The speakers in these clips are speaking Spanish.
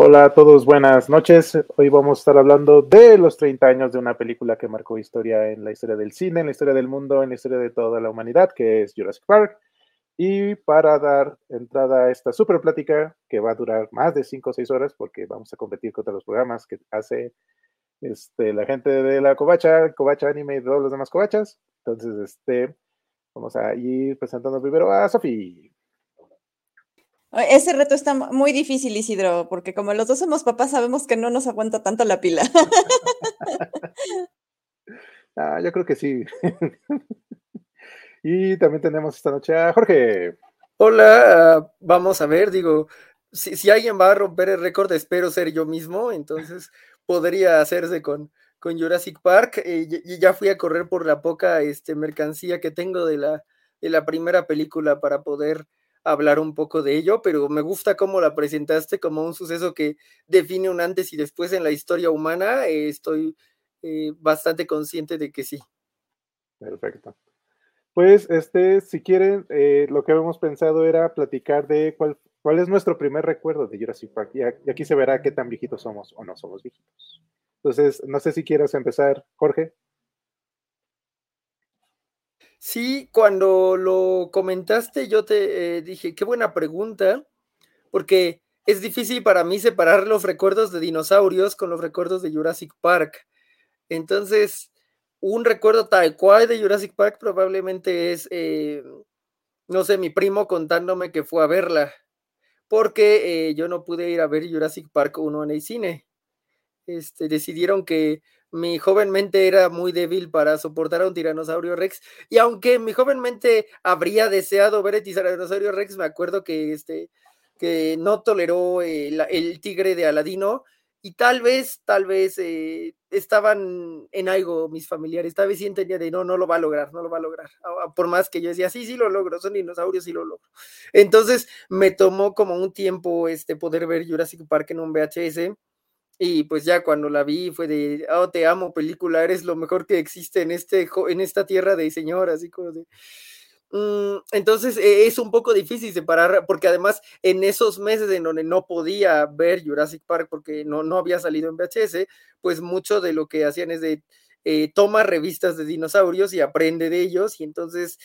Hola a todos, buenas noches. Hoy vamos a estar hablando de los 30 años de una película que marcó historia en la historia del cine, en la historia del mundo, en la historia de toda la humanidad, que es Jurassic Park. Y para dar entrada a esta super plática, que va a durar más de 5 o 6 horas, porque vamos a competir contra los programas que hace este, la gente de la Covacha, Covacha Anime y todos los demás Covachas. Entonces, este, vamos a ir presentando primero a Sofi. Ese reto está muy difícil, Isidro, porque como los dos somos papás, sabemos que no nos aguanta tanto la pila. ah, yo creo que sí. y también tenemos esta noche a Jorge. Hola, vamos a ver, digo, si, si alguien va a romper el récord, espero ser yo mismo, entonces podría hacerse con, con Jurassic Park. Eh, y ya fui a correr por la poca este, mercancía que tengo de la, de la primera película para poder hablar un poco de ello, pero me gusta cómo la presentaste como un suceso que define un antes y después en la historia humana. Eh, estoy eh, bastante consciente de que sí. Perfecto. Pues, este, si quieren, eh, lo que habíamos pensado era platicar de cuál, es nuestro primer recuerdo de Jurassic Park. Y, aquí se verá qué tan viejitos somos o no somos viejitos. Entonces, no sé si quieras empezar, Jorge. Sí, cuando lo comentaste, yo te eh, dije, qué buena pregunta, porque es difícil para mí separar los recuerdos de dinosaurios con los recuerdos de Jurassic Park. Entonces, un recuerdo tal cual de Jurassic Park probablemente es, eh, no sé, mi primo contándome que fue a verla, porque eh, yo no pude ir a ver Jurassic Park 1 en el cine. Este, decidieron que mi joven mente era muy débil para soportar a un tiranosaurio Rex. Y aunque mi joven mente habría deseado ver el tiranosaurio Rex, me acuerdo que, este, que no toleró el, tigre de Aladino. Y tal vez, tal vez eh, estaban en algo mis familiares. Tal vez sí entendía de no, no lo va a lograr, no lo va a lograr. Por más que yo decía, sí, sí lo logro, son dinosaurios, sí lo logro. Entonces me tomó como un tiempo este, poder ver Jurassic Park en un VHS y pues ya cuando la vi fue de, oh, te amo, película, eres lo mejor que existe en, este, en esta tierra de señor, así como. Mm, entonces e, es un poco difícil separar, porque además en esos meses en donde no podía ver Jurassic Park porque no, no había salido en VHS, pues mucho de lo que hacían es de eh, toma revistas de dinosaurios y aprende de ellos, y entonces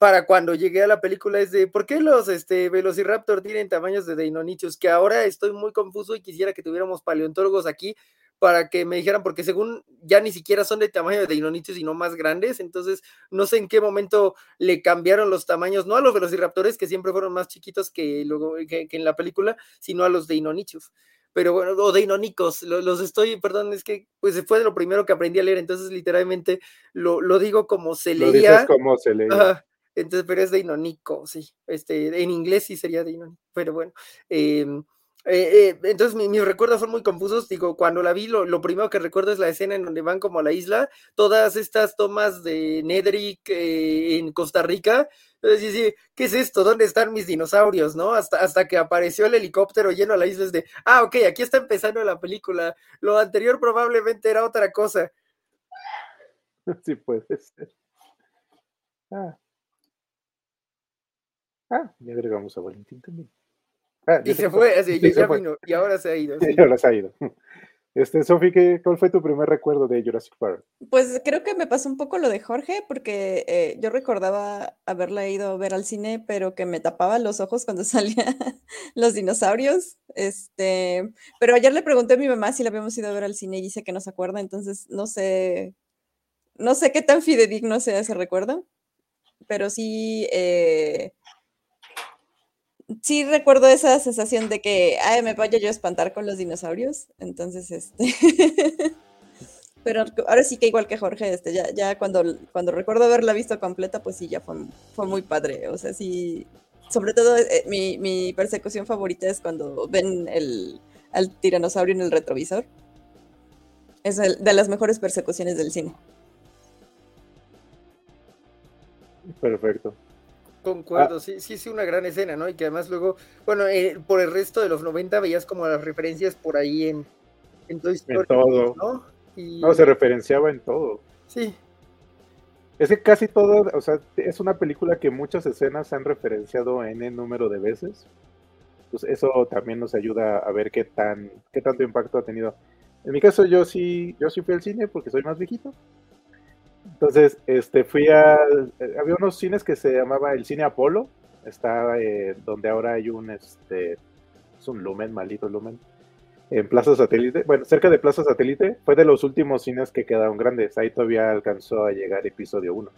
para cuando llegué a la película es de ¿por qué los este, Velociraptor tienen tamaños de Deinonychus? Que ahora estoy muy confuso y quisiera que tuviéramos paleontólogos aquí para que me dijeran, porque según ya ni siquiera son de tamaño de Deinonychus, sino más grandes, entonces no sé en qué momento le cambiaron los tamaños, no a los velociraptores, que siempre fueron más chiquitos que, luego, que, en la película, sino a los Deinonychus. Pero bueno, o Deinonicos, los, estoy, perdón, es que pues fue de lo primero que aprendí a leer, entonces literalmente lo, lo digo como se leía. como se leía. Entonces, pero es Deinonico, sí. Este, en inglés sí sería Deinonico, pero bueno. Em, eh, eh, entonces mis recuerdos son muy confusos. Digo, cuando la vi, lo, primero que recuerdo es la escena en donde van como a la isla, todas estas tomas de Nedrick eh, en Costa Rica. Entonces, sí, ¿qué es esto? ¿Dónde están mis dinosaurios? ¿No? Hasta, hasta que apareció el helicóptero lleno a la isla es de, ah, ok, aquí está empezando la película. Lo anterior probablemente era otra cosa. Sí, puede ser. Ah. Ah, ya agregamos a Valentín también. Ah, y se fue, así, ya vino, y ahora se ha ido. Y ahora se ha ido. Este, Sofi, ¿cuál fue tu primer recuerdo de Jurassic Park? Pues creo que me pasó un poco lo de Jorge, porque eh, yo recordaba haberla ido a ver al cine, pero que me tapaba los ojos cuando salían los dinosaurios. Este, pero ayer le pregunté a mi mamá si la habíamos ido a ver al cine y dice que no se acuerda, entonces no sé, no sé qué tan fidedigno sea ese recuerdo, pero sí, eh, sí recuerdo esa sensación de que, ay, me vaya yo a espantar con los dinosaurios. Entonces, este. Pero ahora sí que igual que Jorge, este, ya, ya cuando, cuando recuerdo haberla visto completa, pues sí, ya fue, fue muy padre. O sea, sí. Sobre todo, eh, mi, mi, persecución favorita es cuando ven el, al tiranosaurio en el retrovisor. Es de las mejores persecuciones del cine. Perfecto. Concuerdo, ah. sí, sí, sí, una gran escena, ¿no? Y que además luego, bueno, eh, por el resto de los 90 veías como las referencias por ahí en, en Toy Story, En todo. ¿no? No, se referenciaba en todo. Sí. Es que casi todo, o sea, es una película que muchas escenas se han referenciado en el número de veces. pues eso también nos ayuda a ver qué tan qué tanto impacto ha tenido. En mi caso yo sí yo sí fui al cine porque soy más viejito. Entonces, este fui a había unos cines que se llamaba el Cine Apolo, está eh, donde ahora hay un este es un Lumen, maldito Lumen en Plaza Satélite, bueno, cerca de Plaza Satélite, fue de los últimos cines que quedaron grandes. Ahí todavía alcanzó a llegar episodio 1.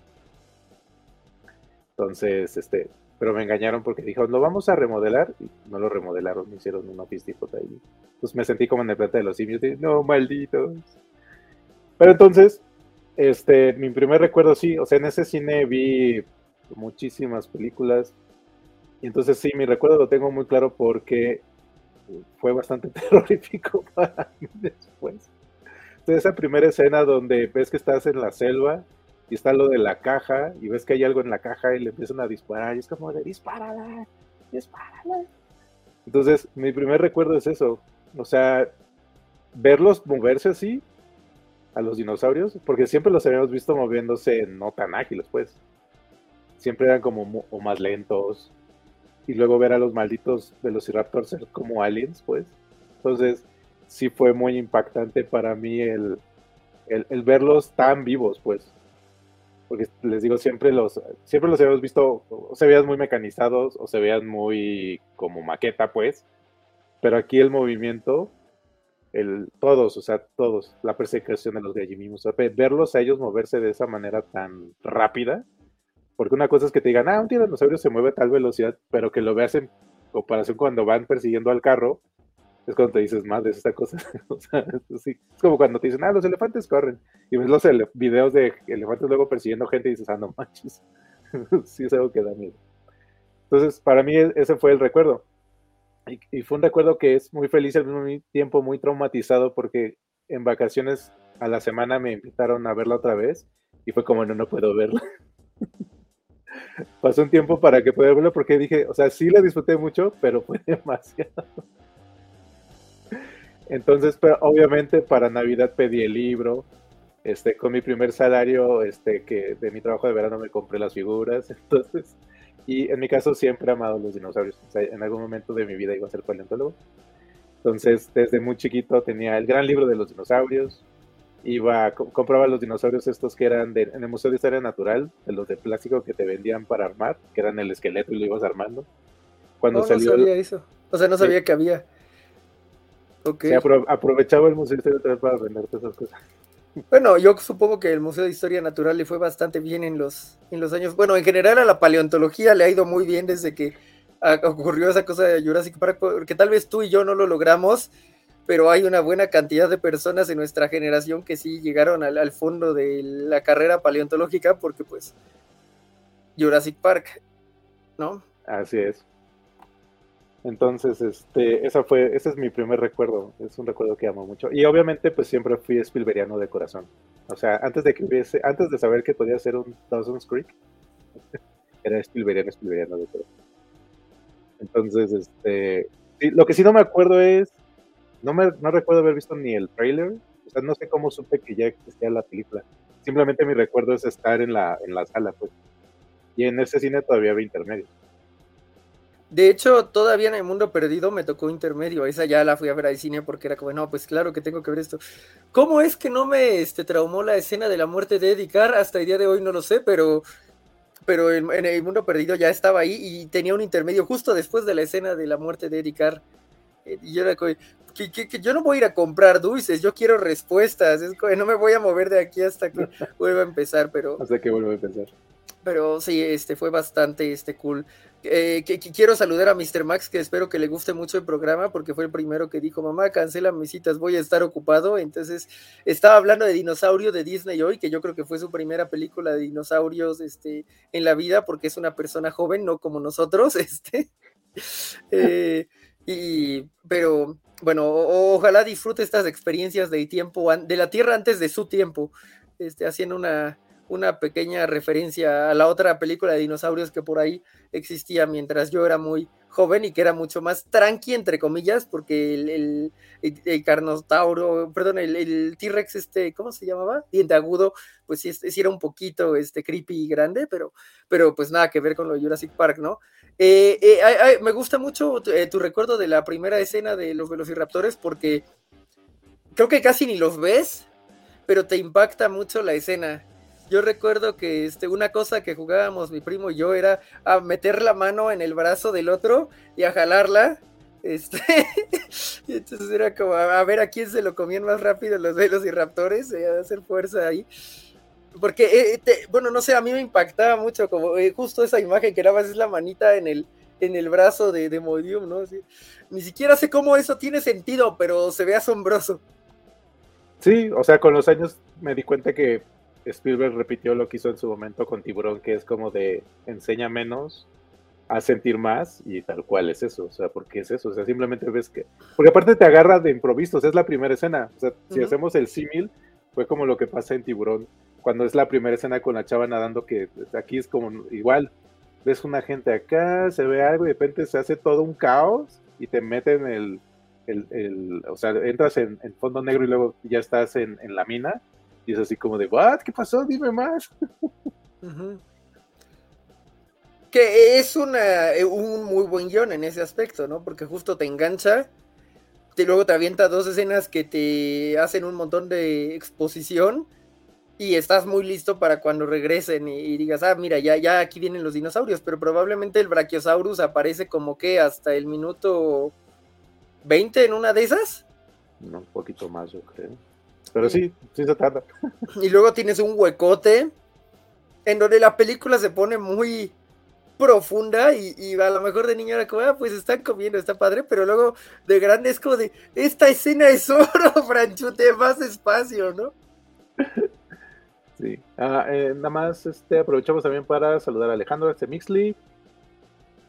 Entonces, este, pero me engañaron porque dijo, lo vamos a remodelar. Y no lo remodelaron, me hicieron una pistipota ahí. Pues me sentí como en el planeta de los simios. no, malditos. Pero entonces, este, mi primer recuerdo, sí, o sea, en ese cine vi muchísimas películas. Y entonces sí, mi recuerdo lo tengo muy claro porque fue bastante terrorífico para mí después. Entonces, esa primera escena donde ves que estás en la selva y está lo de la caja y ves que hay algo en la caja y le empiezan a disparar y es como de dispárala, dispárala. Entonces, mi primer recuerdo es eso. O sea, verlos moverse así a los dinosaurios, porque siempre los habíamos visto moviéndose no tan ágiles, pues. Siempre eran como o más lentos y luego ver a los malditos Velociraptors ser como aliens, pues. Entonces, sí fue muy impactante para mí el, el, verlos tan vivos, pues. Porque les digo, siempre los, siempre los habíamos visto, o se veían muy mecanizados, o se veían muy como maqueta, pues. Pero aquí el movimiento, el, todos, o sea, todos, la persecución de los Gallimimos, verlos a ellos moverse de esa manera tan rápida, porque una cosa es que te digan, ah, un tiranosaurio se mueve a tal velocidad, pero que lo veas en comparación cuando van persiguiendo al carro, es cuando te dices, más de esta cosa. o sea, es como cuando te dicen, ah, los elefantes corren. Y ves los videos de elefantes luego persiguiendo gente y dices, ah, no manches. sí, es algo que da miedo. Entonces, para mí e-, ese fue el recuerdo. Y, fue un recuerdo que es muy feliz al mismo tiempo muy traumatizado porque en vacaciones a la semana me invitaron a verla otra vez y fue como, no, no puedo verla. pasó un tiempo para que pudiera verlo porque dije, o sea, sí la disfruté mucho, pero fue demasiado. Entonces, pero obviamente para Navidad pedí el libro. Este, con mi primer salario, este, que de mi trabajo de verano me compré las figuras. Entonces, y en mi caso siempre he amado los dinosaurios. O sea, en algún momento de mi vida iba a ser paleontólogo. Entonces, desde muy chiquito tenía el gran libro de los dinosaurios, iba, compraba los dinosaurios estos que eran de, en el Museo de Historia Natural, de los de plástico que te vendían para armar, que eran el esqueleto y lo ibas armando. Cuando oh, salió. No sabía eso. O sea, no sabía que había. Okay. aprovechaba el Museo de Historia Natural para venderte esas cosas. Bueno, yo supongo que el Museo de Historia Natural le fue bastante bien en los, en los años. Bueno, en general a la paleontología le ha ido muy bien desde que ocurrió esa cosa de Jurassic Park, porque tal vez tú y yo no lo logramos, pero hay una buena cantidad de personas en nuestra generación que sí llegaron al, fondo de la carrera paleontológica porque pues Jurassic Park, ¿no? Así es. Entonces, este, esa fue, ese es mi primer recuerdo, es un recuerdo que amo mucho. Y obviamente, pues siempre fui Spielbergiano de corazón. O sea, antes de que hubiese, antes de saber que podía ser un Dawson's Creek, era Spielbergiano, Spielbergiano de corazón. Entonces, este, lo que sí no me acuerdo es no, me, no recuerdo haber visto ni el trailer, o sea, no sé cómo supe que ya existía la película. Simplemente mi recuerdo es estar en la, en la sala, pues. Y en ese cine todavía había intermedio. De hecho, todavía en el mundo perdido me tocó intermedio. Esa ya la fui a ver al cine porque era como, no, pues claro que tengo que ver esto. ¿Cómo es que no me este, traumó la escena de la muerte de Eddie Carr? Hasta el día de hoy no lo sé, pero, pero en, en, el mundo perdido ya estaba ahí y tenía un intermedio justo después de la escena de la muerte de Eddie Carr. Eh, y yo era como, que, yo no voy a ir a comprar dulces, yo quiero respuestas, es no me voy a mover de aquí hasta que vuelva a empezar, pero... Hasta que vuelva a empezar. Pero sí, este fue bastante este, cool. Eh, que, quiero saludar a Mr. Max, que espero que le guste mucho el programa, porque fue el primero que dijo, mamá, cancela mis citas, voy a estar ocupado. Entonces, estaba hablando de dinosaurio de Disney hoy, que yo creo que fue su primera película de dinosaurios este, en la vida, porque es una persona joven, no como nosotros. Este. Eh, y, pero bueno, ojalá disfrute estas experiencias de tiempo, de la Tierra antes de su tiempo, este, haciendo una, una pequeña referencia a la otra película de dinosaurios que por ahí existía mientras yo era muy joven y que era mucho más tranqui, entre comillas, porque el, el, carnotauro, perdón, el, T-Rex, este, ¿cómo se llamaba? Diente agudo, pues sí, era un poquito este, creepy y grande, pero, pero pues nada que ver con lo de Jurassic Park, ¿no? Eh, eh, me gusta mucho eh, tu recuerdo de la primera escena de los velociraptores porque creo que casi ni los ves, pero te impacta mucho la escena yo recuerdo que este, una cosa que jugábamos mi primo y yo era a meter la mano en el brazo del otro y a jalarla. Este, y entonces era como a, ver a quién se lo comían más rápido los velos y eh, a hacer fuerza ahí. Porque, eh, bueno, no sé, a mí me impactaba mucho como eh, justo esa imagen que era más es la manita en el, en el brazo de, de Modium, ¿no? ni siquiera sé cómo eso tiene sentido, pero se ve asombroso. Sí, o sea, con los años me di cuenta que Spielberg repitió lo que hizo en su momento con Tiburón, que es como de enseña menos a sentir más y tal cual es eso, o sea, porque es eso, o sea, simplemente ves que, porque aparte te agarra de improviso, es la primera escena, o sea, si hacemos el símil, fue como lo que pasa en Tiburón, cuando es la primera escena con la chava nadando, que aquí es como igual, ves una gente acá, se ve algo y de repente se hace todo un caos y te meten el, el, o sea, entras en, fondo negro y luego ya estás en, en la mina y es así como de, ¿what? ¿Qué pasó? Dime más. Que es una, eh, un muy buen guion en ese aspecto, ¿no? Porque justo te engancha, y luego te avienta dos escenas que te hacen un montón de exposición y estás muy listo para cuando regresen y, digas, ah, mira, ya, ya aquí vienen los dinosaurios, pero probablemente el Brachiosaurus aparece como que hasta el minuto 20 en una de esas. No, un poquito más, yo creo. Pero sí, sí se trata. Y luego tienes un huecote en donde la película se pone muy profunda y, a lo mejor de niño era como, ah, pues están comiendo, está padre, pero luego de grande es como de, esta escena es oro, Franchute, más espacio, ¿no? Sí. Ah, eh, nada más este, aprovechamos también para saludar a Alejandro, este Mixley.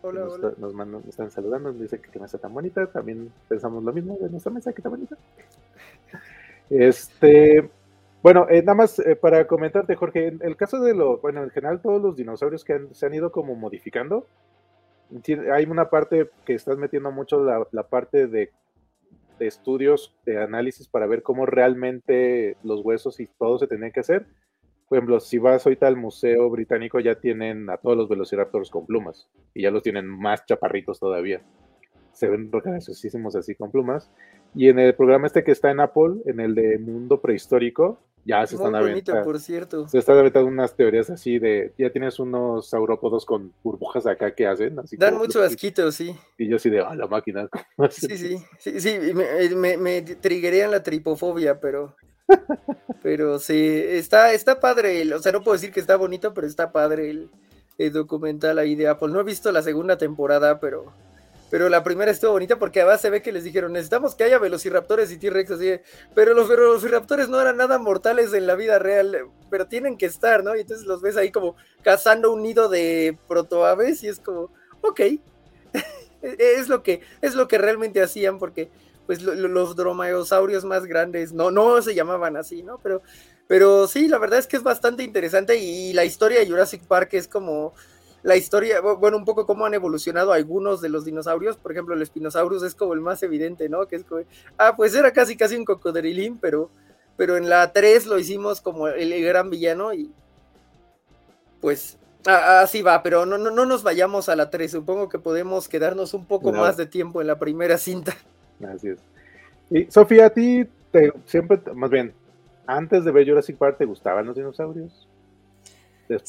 Hola, nos, hola. Nos, mandan, nos, están saludando, nos dice que qué mesa tan bonita. También pensamos lo mismo de nuestra mesa, que está bonita. Este, bueno, eh, nada más eh, para comentarte, Jorge, en el caso de lo, bueno, en general todos los dinosaurios que se han ido como modificando, hay una parte que estás metiendo mucho la, parte de, estudios, de análisis para ver cómo realmente los huesos y todo se tenían que hacer. Por ejemplo, si vas ahorita al Museo Británico, ya tienen a todos los velociraptors con plumas y ya los tienen más chaparritos todavía. Se ven graciosísimos así con plumas. Y en el programa este que está en Apple, en el de Mundo Prehistórico, ya se están aventando. por cierto. Se están aventando unas teorías así de. Ya tienes unos saurópodos con burbujas acá que hacen. Así Dan mucho asquito, sí. Y yo así de, ah, la máquina. Sí, sí, sí, sí, me, me, me triguerían la tripofobia, pero. pero sí, está, está padre. o sea, no puedo decir que está bonito, pero está padre el, el documental ahí de Apple. No he visto la segunda temporada, pero pero la primera estuvo bonita porque además se ve que les dijeron, necesitamos que haya velociraptores y T-Rex así, pero los velociraptores no eran nada mortales en la vida real, pero tienen que estar, ¿no? Y entonces los ves ahí como cazando un nido de protoaves y es como, ok, es lo que es lo que realmente hacían porque pues los dromaeosaurios más grandes no no se llamaban así, ¿no? Pero pero sí, la verdad es que es bastante interesante y la historia de Jurassic Park es como la historia, bueno, un poco cómo han evolucionado algunos de los dinosaurios, por ejemplo, el Spinosaurus es como el más evidente, ¿no? Que es como, ah, pues era casi casi un cocodrilín, pero, pero en la 3 lo hicimos como el, gran villano y pues así va, pero no, no, no nos vayamos a la 3, supongo que podemos quedarnos un poco más de tiempo en la primera cinta. Así es. Y Sofía, a ti te, siempre, más bien, antes de ver Jurassic Park, ¿te gustaban los dinosaurios?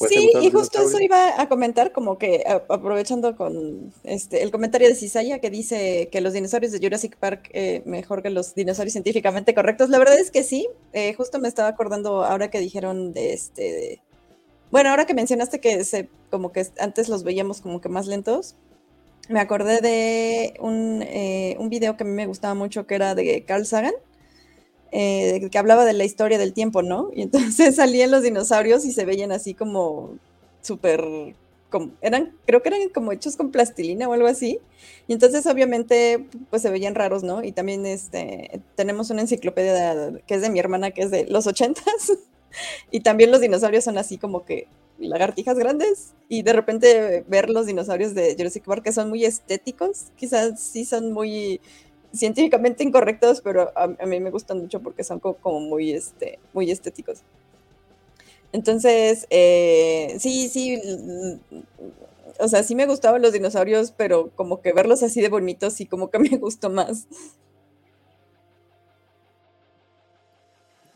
Sí, y justo eso iba a comentar, como que aprovechando con este el comentario de Cisaya que dice que los dinosaurios de Jurassic Park eh, mejor que los dinosaurios científicamente correctos. La verdad es que sí, eh, justo me estaba acordando ahora que dijeron de este. bueno, ahora que mencionaste que se, como que antes los veíamos como que más lentos, me acordé de un, eh, un video que a mí me gustaba mucho que era de Carl Sagan eh, que hablaba de la historia del tiempo, ¿no? Y entonces salían los dinosaurios y se veían así como súper, eran, creo que eran como hechos con plastilina o algo así. Y entonces obviamente pues se veían raros, ¿no? Y también este, tenemos una enciclopedia que es de mi hermana, que es de los ochentas. y también los dinosaurios son así como que lagartijas grandes y de repente ver los dinosaurios de Jurassic Park que son muy estéticos, quizás sí son muy científicamente incorrectos, pero a, mí me gustan mucho porque son como, muy, este, muy estéticos. Entonces, eh, sí, sí, o sea, sí me gustaban los dinosaurios, pero como que verlos así de bonitos y como que me gustó más.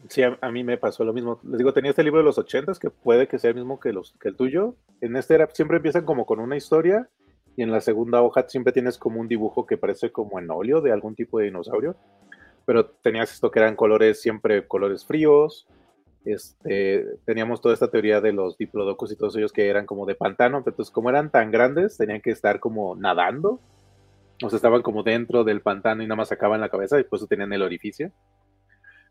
Sí, a, mí me pasó lo mismo. Les digo, tenía este libro de los ochentas que puede que sea el mismo que, los, que el tuyo. En este era, siempre empiezan como con una historia y en la segunda hoja siempre tienes como un dibujo que parece como en óleo de algún tipo de dinosaurio. Pero tenías esto que eran colores, siempre colores fríos. Este, teníamos toda esta teoría de los diplodocus y todos ellos que eran como de pantano. Entonces, como eran tan grandes, tenían que estar como nadando. O sea, estaban como dentro del pantano y nada más sacaban la cabeza y por eso tenían el orificio.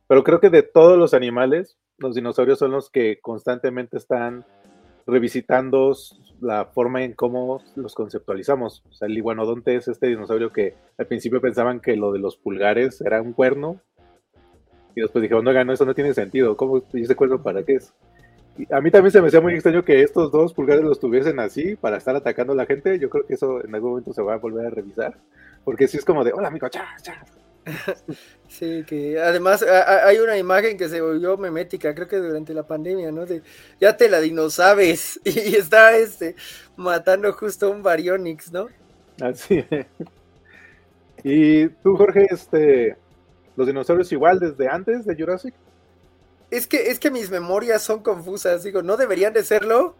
Pero creo que de todos los animales, los dinosaurios son los que constantemente están revisitando la forma en cómo los conceptualizamos. O sea, el iguanodonte es este dinosaurio que al principio pensaban que lo de los pulgares era un cuerno. Y después dijeron, no, no, eso no tiene sentido. ¿Cómo? ¿Y ese cuerno para qué es? Y a mí también se me hacía muy extraño que estos dos pulgares los tuviesen así para estar atacando a la gente. Yo creo que eso en algún momento se va a volver a revisar. Porque si es como de, hola amigo, cha, cha, Sí, que además hay una imagen que se volvió memética, creo que durante la pandemia, ¿no? De ya te la dinosabes y está este matando justo un Baryonyx, ¿no? Así Y tú, Jorge, este los dinosaurios igual desde antes de Jurassic? Es que es que mis memorias son confusas, digo, no deberían de serlo,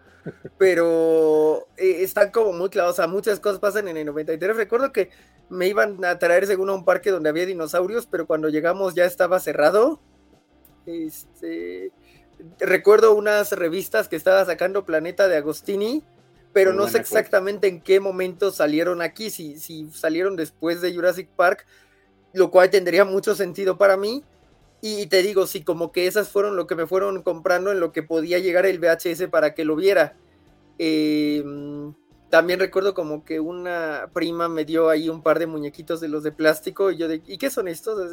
pero eh, están como muy claros, o sea, muchas cosas pasan en el 93. Recuerdo que me iban a traer según a un parque donde había dinosaurios, pero cuando llegamos ya estaba cerrado. Este, recuerdo unas revistas que estaba sacando Planeta de Agostini, pero no sé exactamente en qué momento salieron aquí, si, si salieron después de Jurassic Park, lo cual tendría mucho sentido para mí. Y te digo, sí, como que esas fueron lo que me fueron comprando en lo que podía llegar el VHS para que lo viera. Eh, también recuerdo como que una prima me dio ahí un par de muñequitos de los de plástico y yo de, ¿y qué son estos?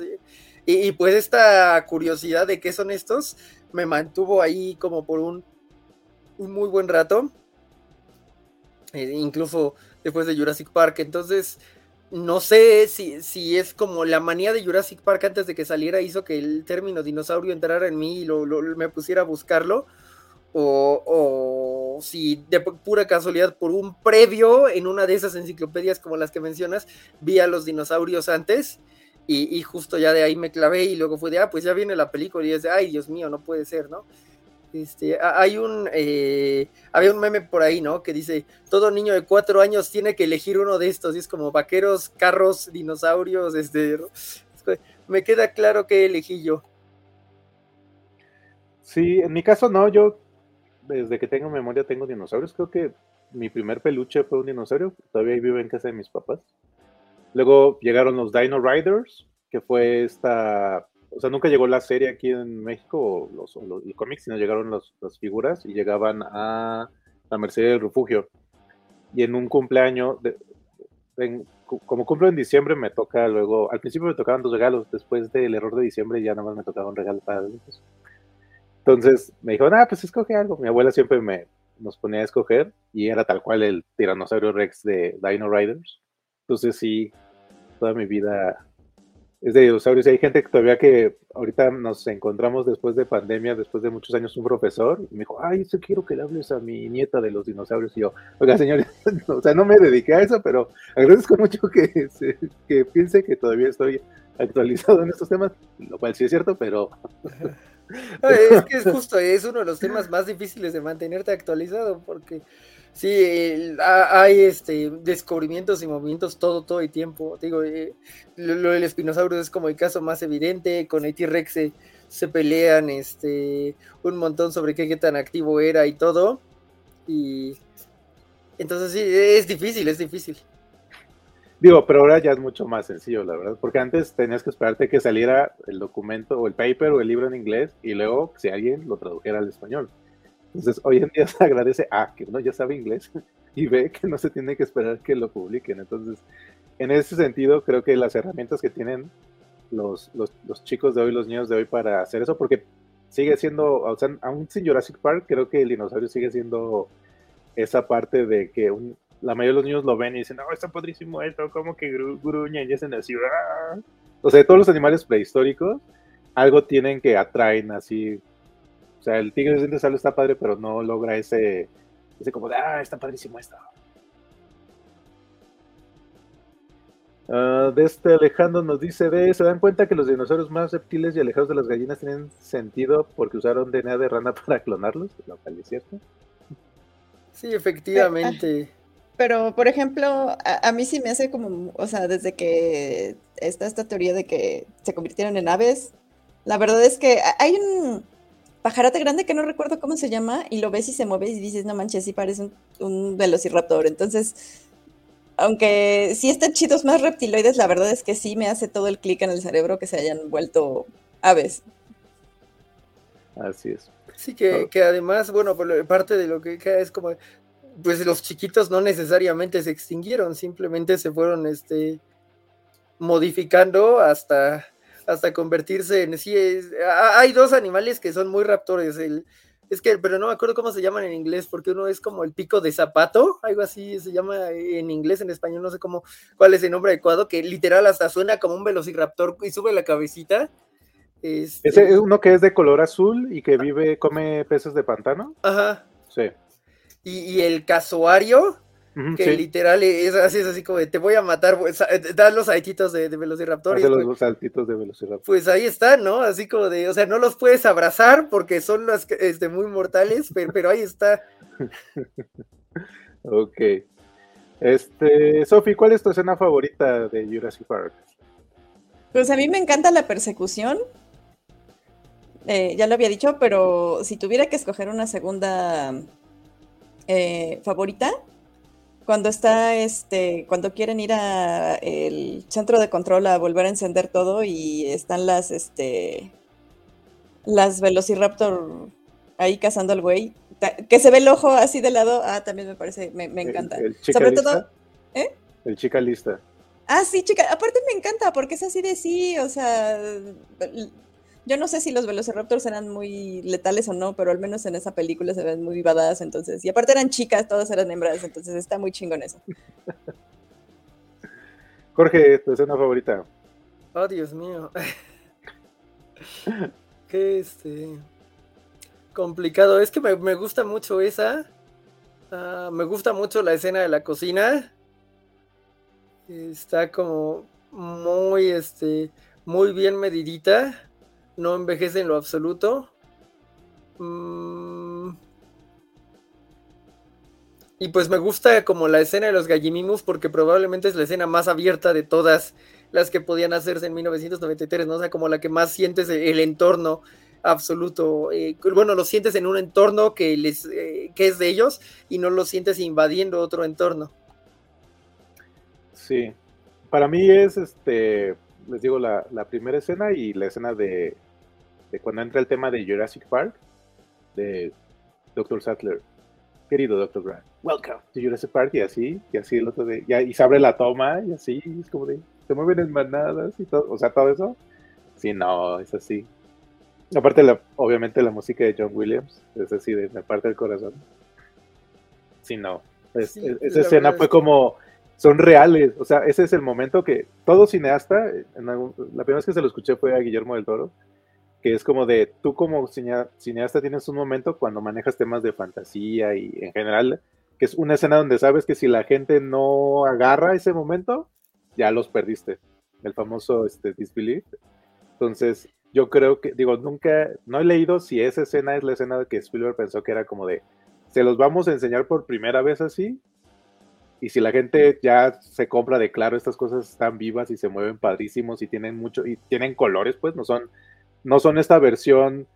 Y, pues esta curiosidad de qué son estos me mantuvo ahí como por un, un muy buen rato. Eh, incluso después de Jurassic Park. Entonces, no sé si, si, es como la manía de Jurassic Park antes de que saliera hizo que el término dinosaurio entrara en mí y lo, me pusiera a buscarlo o, si de pura casualidad por un previo en una de esas enciclopedias como las que mencionas, vi a los dinosaurios antes y, justo ya de ahí me clavé y luego fue de, ah, pues ya viene la película y es de, ay, Dios mío, no puede ser, ¿no? Este, hay un, eh, había un meme por ahí, ¿no? Que dice, todo niño de cuatro años tiene que elegir uno de estos, y es como vaqueros, carros, dinosaurios, este, me queda claro que elegí yo. Sí, en mi caso no, yo desde que tengo memoria tengo dinosaurios. Creo que mi primer peluche fue un dinosaurio. Todavía vivo en casa de mis papás. Luego llegaron los Dino Riders, que fue esta. O sea, nunca llegó la serie aquí en México, los, los, cómics, sino llegaron las figuras y llegaban a la Merced del Refugio. Y en un cumpleaños, como cumplo en diciembre, me toca luego. Al principio me tocaban dos regalos, después del error de diciembre ya nada más me tocaba un regalo para adultos. Entonces me dijo, ah, pues escoge algo. Mi abuela siempre me nos ponía a escoger y era tal cual el tiranosaurio Rex de Dino Riders. Entonces sí, toda mi vida es de dinosaurios. Hay gente que todavía que ahorita nos encontramos después de pandemia, después de muchos años, un profesor, y me dijo, ay, eso quiero que le hables a mi nieta de los dinosaurios. Y yo, oiga, señor, o sea, no me dediqué a eso, pero agradezco mucho que, que piense que todavía estoy actualizado en estos temas, lo cual sí es cierto, pero es que es justo, es uno de los temas más difíciles de mantenerte actualizado, porque sí, hay este descubrimientos y movimientos todo, todo el tiempo. Digo, eh, lo, del Spinosaurus es como el caso más evidente, con el T-Rex se, pelean este un montón sobre qué, qué tan activo era y todo. Y entonces sí, es difícil, es difícil. Digo, pero ahora ya es mucho más sencillo, la verdad, porque antes tenías que esperarte que saliera el documento o el paper o el libro en inglés y luego si alguien lo tradujera al español. Entonces, hoy en día se agradece a que uno ya sabe inglés y ve que no se tiene que esperar que lo publiquen. Entonces, en ese sentido, creo que las herramientas que tienen los, los, chicos de hoy, los niños de hoy para hacer eso, porque sigue siendo, o sea, aún sin Jurassic Park, creo que el dinosaurio sigue siendo esa parte de que la mayoría de los niños lo ven y dicen, no, está padrísimo esto, como que gruñen y hacen así, ¡ah! o sea, todos los animales prehistóricos, algo tienen que atraen así, o sea, el tigre de dientes está padre, pero no logra ese, ese como de, ah, está padrísimo esto. Uh, de este Alejandro nos dice de se dan cuenta que los dinosaurios más reptiles y alejados de las gallinas tienen sentido porque usaron DNA de rana para clonarlos, lo cual es cierto. Sí, efectivamente. Pero, por ejemplo, a, mí sí me hace como, o sea, desde que está esta teoría de que se convirtieron en aves, la verdad es que hay un pajarote grande que no recuerdo cómo se llama y lo ves y se mueve y dices, no manches, sí parece un, un velociraptor. Entonces, aunque sí están chidos más reptiloides, la verdad es que sí me hace todo el clic en el cerebro que se hayan vuelto aves. Así es. Sí, que, que además, bueno, parte de lo que queda es como, pues los chiquitos no necesariamente se extinguieron, simplemente se fueron este, modificando hasta, hasta convertirse en... Sí, hay dos animales que son muy raptores, el, es que, pero no me acuerdo cómo se llaman en inglés, porque uno es como el pico de zapato, algo así se llama en inglés, en español, no sé cómo, cuál es el nombre adecuado, que literal hasta suena como un velociraptor y sube la cabecita. Este... ¿Ese es uno que es de color azul y que vive, come peces de pantano? Ajá. Sí. Y, y el casuario, que literal es así, es así como de te voy a matar, pues, dan los saltitos de, de Velociraptor. los, los saltitos de Velociraptor. Pues ahí están, ¿no? Así como de, o sea, no los puedes abrazar porque son los, este, muy mortales, pero, pero ahí está. ok. Este, Sofi, ¿cuál es tu escena favorita de Jurassic Park? Pues a mí me encanta la persecución. Eh, ya lo había dicho, pero si tuviera que escoger una segunda eh, favorita, cuando está, este, cuando quieren ir a el centro de control a volver a encender todo y están las, este, las Velociraptor ahí cazando al güey, que se ve el ojo así de lado, ah, también me parece, me, encanta. Sobre todo, ¿eh? El chica lista. Ah, sí, chica, aparte me encanta porque es así de sí, o sea, yo no sé si los velociraptors eran muy letales o no, pero al menos en esa película se ven muy vivadas, entonces. Y aparte eran chicas, todas eran hembras, entonces está muy chingón eso. Jorge, tu escena favorita. Oh, Dios mío. Qué este. complicado. Es que me, gusta mucho esa. Ah, me gusta mucho la escena de la cocina. Está como muy, este, muy bien medidita no envejece en lo absoluto. Mm. Y pues me gusta como la escena de los gallinimus porque probablemente es la escena más abierta de todas las que podían hacerse en 1993, ¿no? O sea, como la que más sientes el entorno absoluto. Eh, bueno, lo sientes en un entorno que, les, eh, que es de ellos y no lo sientes invadiendo otro entorno. Sí, para mí es, este, les digo, la primera escena y la escena de, cuando entra el tema de Jurassic Park, de Dr. Sattler, querido Dr. Grant, welcome to Jurassic Park, y así, y así el otro de, ya, y se abre la toma, y así, es como de, se mueven en manadas y todo, o sea, todo eso. Sí, no, es así. Aparte, la, obviamente, la música de John Williams, es así, de la parte del corazón. Sí, no. esa escena fue como, son reales, o sea, ese es el momento que todo cineasta, la primera vez que se lo escuché fue a Guillermo del Toro, que es como de, tú como cineasta tienes un momento cuando manejas temas de fantasía y en general, que es una escena donde sabes que si la gente no agarra ese momento, ya los perdiste. El famoso este, disbelief. Entonces, yo creo que, digo, nunca, no he leído si esa escena es la escena que Spielberg pensó que era como de, se los vamos a enseñar por primera vez así, y si la gente ya se compra de claro, estas cosas están vivas y se mueven padrísimos y tienen mucho, y tienen colores, pues no son no son esta versión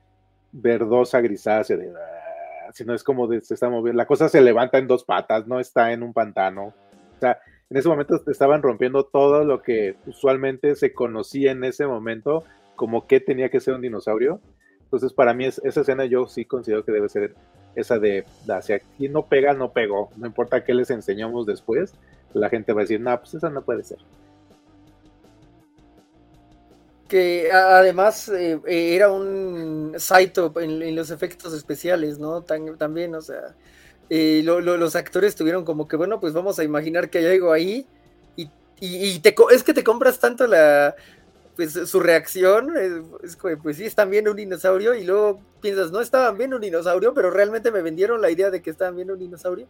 verdosa, grisácea, de, ah", sino es como de, se está moviendo, la cosa se levanta en dos patas, no está en un pantano. O sea, en ese momento estaban rompiendo todo lo que usualmente se conocía en ese momento como que tenía que ser un dinosaurio. Entonces, para mí, esa escena yo sí considero que debe ser esa de, hacia aquí no pega, no pegó. No importa qué les enseñamos después, la gente va a decir, no, pues esa no puede ser. Que además eh, era un Saito en, en, los efectos especiales, ¿no? también, o sea, eh, los actores tuvieron como que, bueno, pues vamos a imaginar que hay algo ahí. Y, y, te, es que te compras tanto la, pues su reacción es, como, pues sí, están viendo un dinosaurio y luego piensas, no estaban viendo un dinosaurio, pero realmente me vendieron la idea de que estaban viendo un dinosaurio.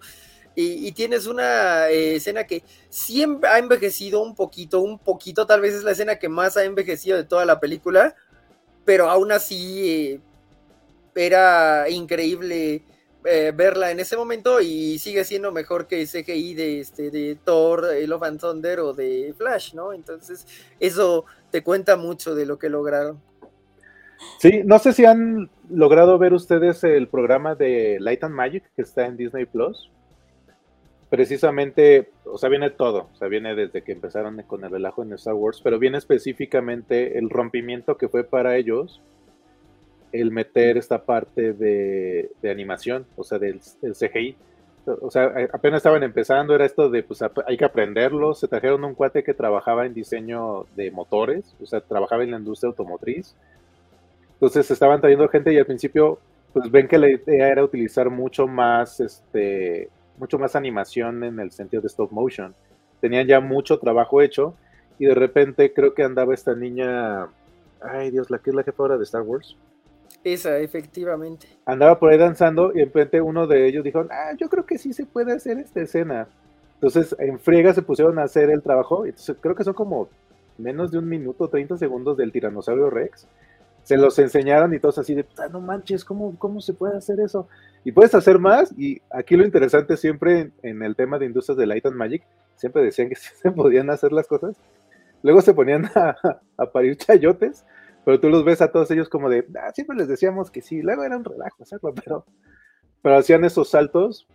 Y, tienes una eh, escena que siempre ha envejecido un poquito, un poquito, tal vez es la escena que más ha envejecido de toda la película, pero aún así eh, era increíble eh, verla en ese momento y sigue siendo mejor que CGI de, este, de Thor, Love and Thunder o de Flash, ¿no? Entonces, eso te cuenta mucho de lo que lograron. Sí, no sé si han logrado ver ustedes el programa de Light and Magic que está en Disney Plus. Precisamente, o sea, viene todo, o sea, viene desde que empezaron con el relajo en Star Wars, pero viene específicamente el rompimiento que fue para ellos el meter esta parte de, animación, o sea, del, del CGI o sea, apenas estaban empezando, era esto de, pues hay que aprenderlo. Se trajeron un cuate que trabajaba en diseño de motores, o sea, trabajaba en la industria automotriz. Entonces estaban trayendo gente y al principio, pues ven que la idea era utilizar mucho más, este, mucho más animación en el sentido de stop motion. Tenían ya mucho trabajo hecho y de repente creo que andaba esta niña, ay Dios, la que es la jefa ahora de Star Wars. Esa, efectivamente. Andaba por ahí danzando y de repente uno de ellos dijo, ah, yo creo que sí se puede hacer esta escena. Entonces en friega se pusieron a hacer el trabajo. Entonces creo que son como menos de un minuto, 30 segundos del tiranosaurio Rex. Se los enseñaron y todos así de, ah, no manches, ¿cómo, ¿cómo se puede hacer eso? Y puedes hacer más. Y aquí lo interesante siempre en, el tema de industrias de Light and Magic, siempre decían que sí se podían hacer las cosas. Luego se ponían a, a parir chayotes pero tú los ves a todos ellos como de, ah, siempre les decíamos que sí, luego era un relajo hacerlo, pero, pero hacían esos saltos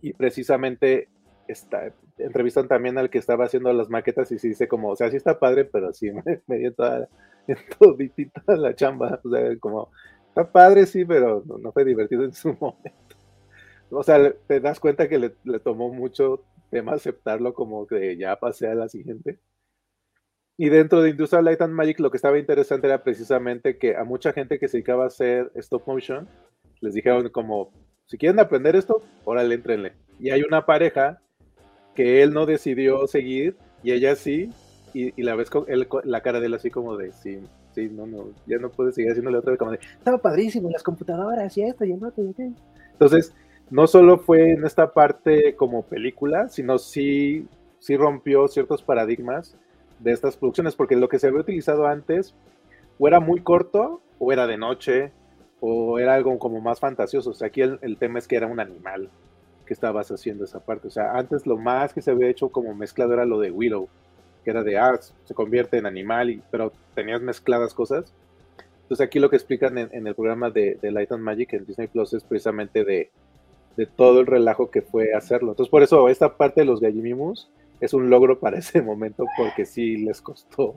y precisamente está, entrevistan también al que estaba haciendo las maquetas y se dice como, o sea, sí está padre, pero sí me, dio toda, toda la chamba, o sea, como, está padre, sí, pero no, fue divertido en su momento. O sea, te das cuenta que le, le tomó mucho tema aceptarlo como que ya pasé a la siguiente. Y dentro de Industrial Light and Magic lo que estaba interesante era precisamente que a mucha gente que se dedicaba a hacer stop motion, les dijeron como, si quieren aprender esto, órale, entrenle. Y hay una pareja que él no decidió seguir y ella sí, y, la ves con la cara de él así como de, sí, sí, no, no, ya no puede seguir haciéndole otra vez como de, estaba padrísimo, las computadoras y esto y el otro y Entonces, no solo fue en esta parte como película, sino sí, sí rompió ciertos paradigmas de estas producciones, porque lo que se había utilizado antes o era muy corto, o era de noche, o era algo como más fantasioso. O sea, aquí el, tema es que era un animal que estabas haciendo esa parte. O sea, antes lo más que se había hecho como mezclado era lo de Willow, que era de arts, ah, se convierte en animal, y, pero tenías mezcladas cosas. Entonces aquí lo que explican en, el programa de, Light and Magic en Disney Plus es precisamente de, de, todo el relajo que fue hacerlo. Entonces por eso esta parte de los Gallimimus es un logro para ese momento porque sí les costó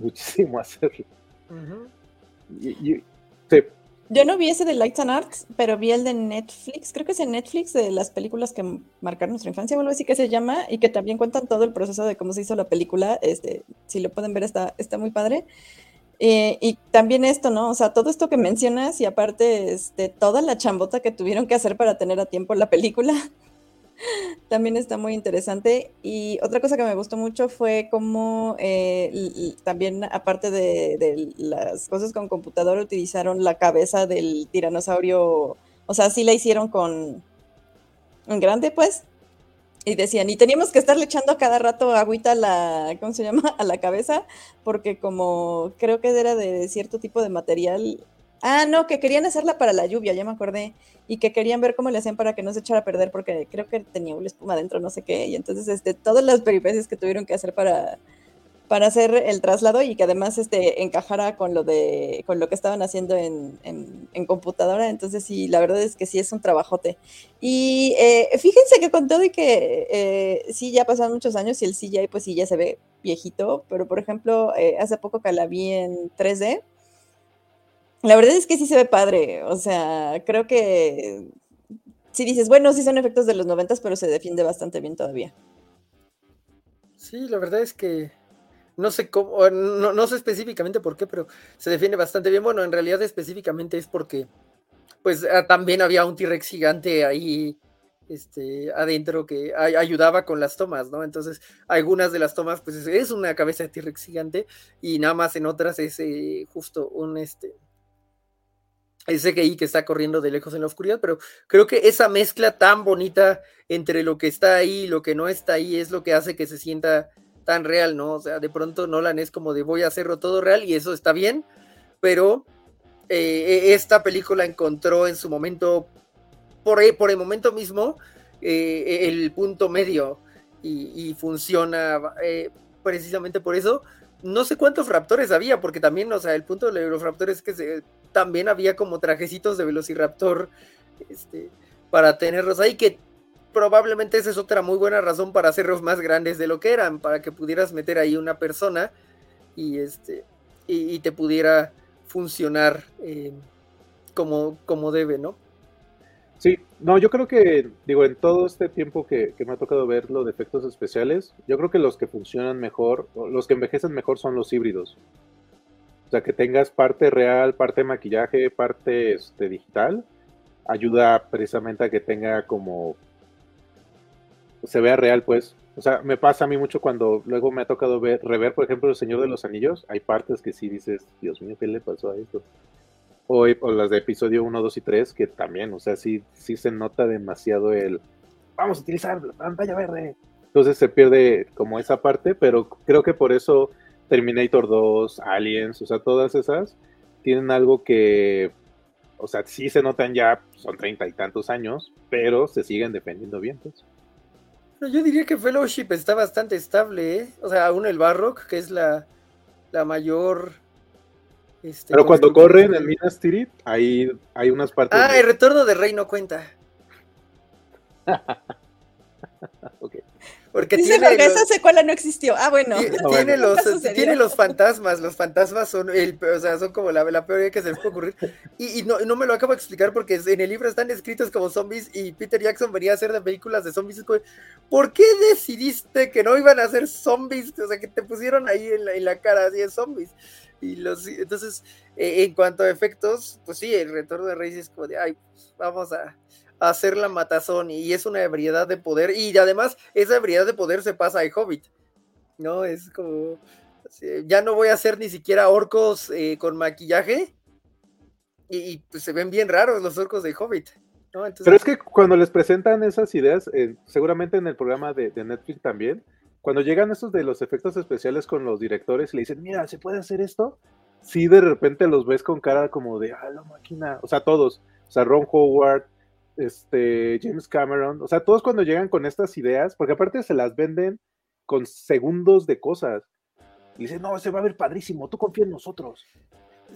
muchísimo hacerlo. Yo no vi ese de Lights and Arts, pero vi el de Netflix, creo que es en Netflix de las películas que marcaron nuestra infancia, vuelvo a decir que se llama, y que también cuentan todo el proceso de cómo se hizo la película. Este, si lo pueden ver, está, está muy padre. Eh, y también esto, ¿no? O sea, todo esto que mencionas y aparte este, toda la chambota que tuvieron que hacer para tener a tiempo la película, también está muy interesante. Y otra cosa que me gustó mucho fue cómo eh, también, aparte de, las cosas con computadora, utilizaron la cabeza del tiranosaurio. O sea, sí la hicieron con en grande, pues. Y decían, y teníamos que estarle echando a cada rato agüita a la, ¿cómo se llama? A la cabeza, porque como creo que era de cierto tipo de material, Ah, no, que querían hacerla para la lluvia, ya me acordé. Y que querían ver cómo le hacían para que no se echara a perder, porque creo que tenía una espuma adentro, no sé qué. Y entonces, este, todas las peripecias que tuvieron que hacer para, para hacer el traslado y que además este, encajara con lo, de, con lo que estaban haciendo en, en, computadora. Entonces, sí, la verdad es que sí es un trabajote. Y eh, fíjense que con todo y que eh, sí, ya pasaron muchos años y el CGI, pues sí, ya se ve viejito, pero por ejemplo, eh, hace poco que la vi en 3D la verdad es que sí se ve padre, o sea, creo que si dices, bueno, sí son efectos de los noventas, pero se defiende bastante bien todavía. Sí, la verdad es que no sé cómo, no, no, sé específicamente por qué, pero se defiende bastante bien. Bueno, en realidad específicamente es porque, pues ah, también había un T-Rex gigante ahí este, adentro que ayudaba con las tomas, ¿no? Entonces, algunas de las tomas, pues es una cabeza de T-Rex gigante y nada más en otras es eh, justo un, este, ese que está corriendo de lejos en la oscuridad, pero creo que esa mezcla tan bonita entre lo que está ahí y lo que no está ahí es lo que hace que se sienta tan real, ¿no? O sea, de pronto Nolan es como de voy a hacerlo todo real y eso está bien, pero eh, esta película encontró en su momento, por, por el momento mismo, eh, el punto medio y, funciona eh, precisamente por eso. No sé cuántos raptores había, porque también, o sea, el punto de los raptores es que se, también había como trajecitos de Velociraptor este, para tenerlos ahí, que probablemente esa es otra muy buena razón para hacerlos más grandes de lo que eran, para que pudieras meter ahí una persona y este y, te pudiera funcionar eh, como, como debe, ¿no? Sí, no, yo creo que, digo, en todo este tiempo que, me ha tocado ver los efectos especiales, yo creo que los que funcionan mejor, los que envejecen mejor son los híbridos. O sea, que tengas parte real, parte maquillaje, parte este, digital, ayuda precisamente a que tenga como se vea real, pues. O sea, me pasa a mí mucho cuando luego me ha tocado ver, rever, por ejemplo, El Señor de los Anillos. Hay partes que sí dices, Dios mío, ¿qué le pasó a esto? O, las de episodio 1, 2 y 3, que también, o sea, sí, sí se nota demasiado el, vamos a utilizar la pantalla verde. Entonces se pierde como esa parte, pero creo que por eso Terminator 2, Aliens, o sea, todas esas tienen algo que, o sea, sí se notan ya, son treinta y tantos años, pero se siguen defendiendo bien, pues. Yo diría que Fellowship está bastante estable, ¿eh? O sea, aún el Barrock, que es la, la mayor. Este, Pero cuando corren en Minas Tirith, ahí hay unas partes. Ah, el retorno de Rey no cuenta. okay. Porque Dice tiene esa secuela no existió. Ah, bueno. Tiene, los, tiene los fantasmas. Los fantasmas son el, o sea, son como la, la peor idea que se les puede ocurrir. Y, no, no, me lo acabo de explicar porque en el libro están escritos como zombies y Peter Jackson venía a hacer de películas de zombies. ¿Por qué decidiste que no iban a ser zombies? O sea, que te pusieron ahí en la, en la cara así de zombies. Y los, entonces, eh, en cuanto a efectos, pues sí, el retorno de Reyes es como de, ay, pues, vamos a hacer la matazón y es una ebriedad de poder y además esa ebriedad de poder se pasa a Hobbit, ¿no? Es como, ya no voy a hacer ni siquiera orcos eh, con maquillaje y, pues se ven bien raros los orcos de Hobbit. ¿no? Pero es que cuando les presentan esas ideas, eh, seguramente en el programa de, Netflix también, cuando llegan esos de los efectos especiales con los directores y le dicen, mira, ¿se puede hacer esto? Sí, de repente los ves con cara como de, ah, la máquina, o sea, todos, o sea, Ron Howard, este, James Cameron, o sea, todos cuando llegan con estas ideas, porque aparte se las venden con segundos de cosas. Y dicen, no, se va a ver padrísimo, tú confía en nosotros.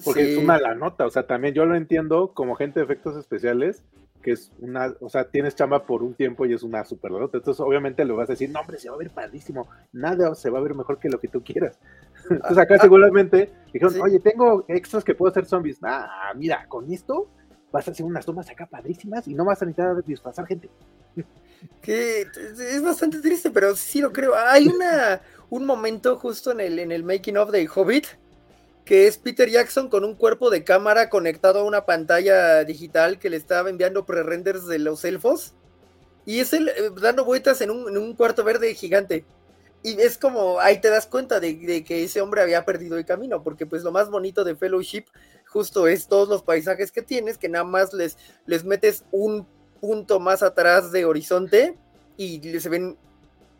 Porque es una la nota, o sea, también yo lo entiendo como gente de efectos especiales, que es una, o sea, tienes chamba por un tiempo y es una super nota. Entonces, obviamente le vas a decir, no, hombre, se va a ver padrísimo, nada se va a ver mejor que lo que tú quieras. Entonces, acá seguramente dijeron, oye, tengo extras que puedo hacer zombies. Ah, mira, con esto vas a hacer unas tomas acá padrísimas y no vas a necesitar disfrazar gente. Que es bastante triste, pero sí lo creo. Hay una, un momento justo en el, en el making of de Hobbit que es Peter Jackson con un cuerpo de cámara conectado a una pantalla digital que le estaba enviando pre-renders de los elfos. Y es él eh, dando vueltas en un, en un, cuarto verde gigante. Y es como, ahí te das cuenta de, de, que ese hombre había perdido el camino, porque pues lo más bonito de Fellowship justo es todos los paisajes que tienes, que nada más les, les metes un punto más atrás de horizonte y se ven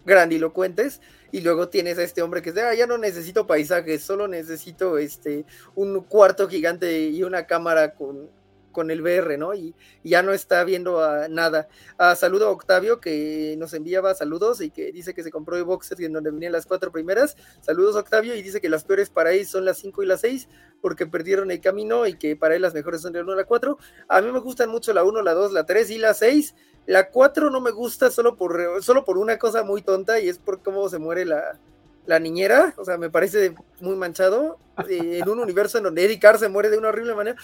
grandilocuentes y luego tienes a este hombre que dice, ah, ya no necesito paisajes, solo necesito este un cuarto gigante y una cámara con con el VR, ¿no? Y, ya no está viendo a nada. a saludo a Octavio que nos enviaba saludos y que dice que se compró el boxer en donde venían las cuatro primeras. Saludos Octavio y dice que las peores para él son las cinco y las seis porque perdieron el camino y que para él las mejores son la 1 a la 4. A mí me gustan mucho la 1, la 2, la 3 y la 6. La 4 no me gusta solo por, solo por una cosa muy tonta y es por cómo se muere la, la niñera. O sea, me parece muy manchado. Eh, en un universo en donde Eddie Carr se muere de una horrible manera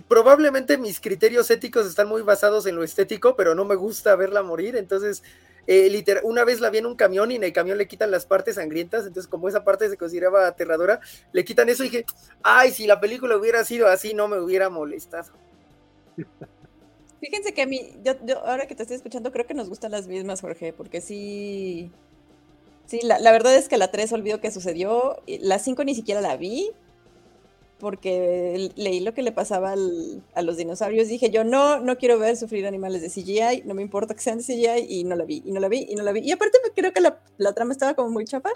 probablemente mis criterios éticos están muy basados en lo estético, pero no me gusta verla morir, entonces eh, literal, una vez la vi en un camión y en el camión le quitan las partes sangrientas, entonces como esa parte se consideraba aterradora, le quitan eso y dije, ay, si la película hubiera sido así, no me hubiera molestado. Fíjense que a mí, yo, yo ahora que te estoy escuchando, creo que nos gustan las mismas, Jorge, porque sí, sí, la, la verdad es que la 3 olvido que sucedió, la 5 ni siquiera la vi, porque leí lo que le pasaba al, a los dinosaurios. Dije, yo no, no quiero ver sufrir animales de CGI, no me importa que sean de CGI, y no la vi, y no la vi, y no la vi. Y aparte creo que la, trama estaba como muy chapa.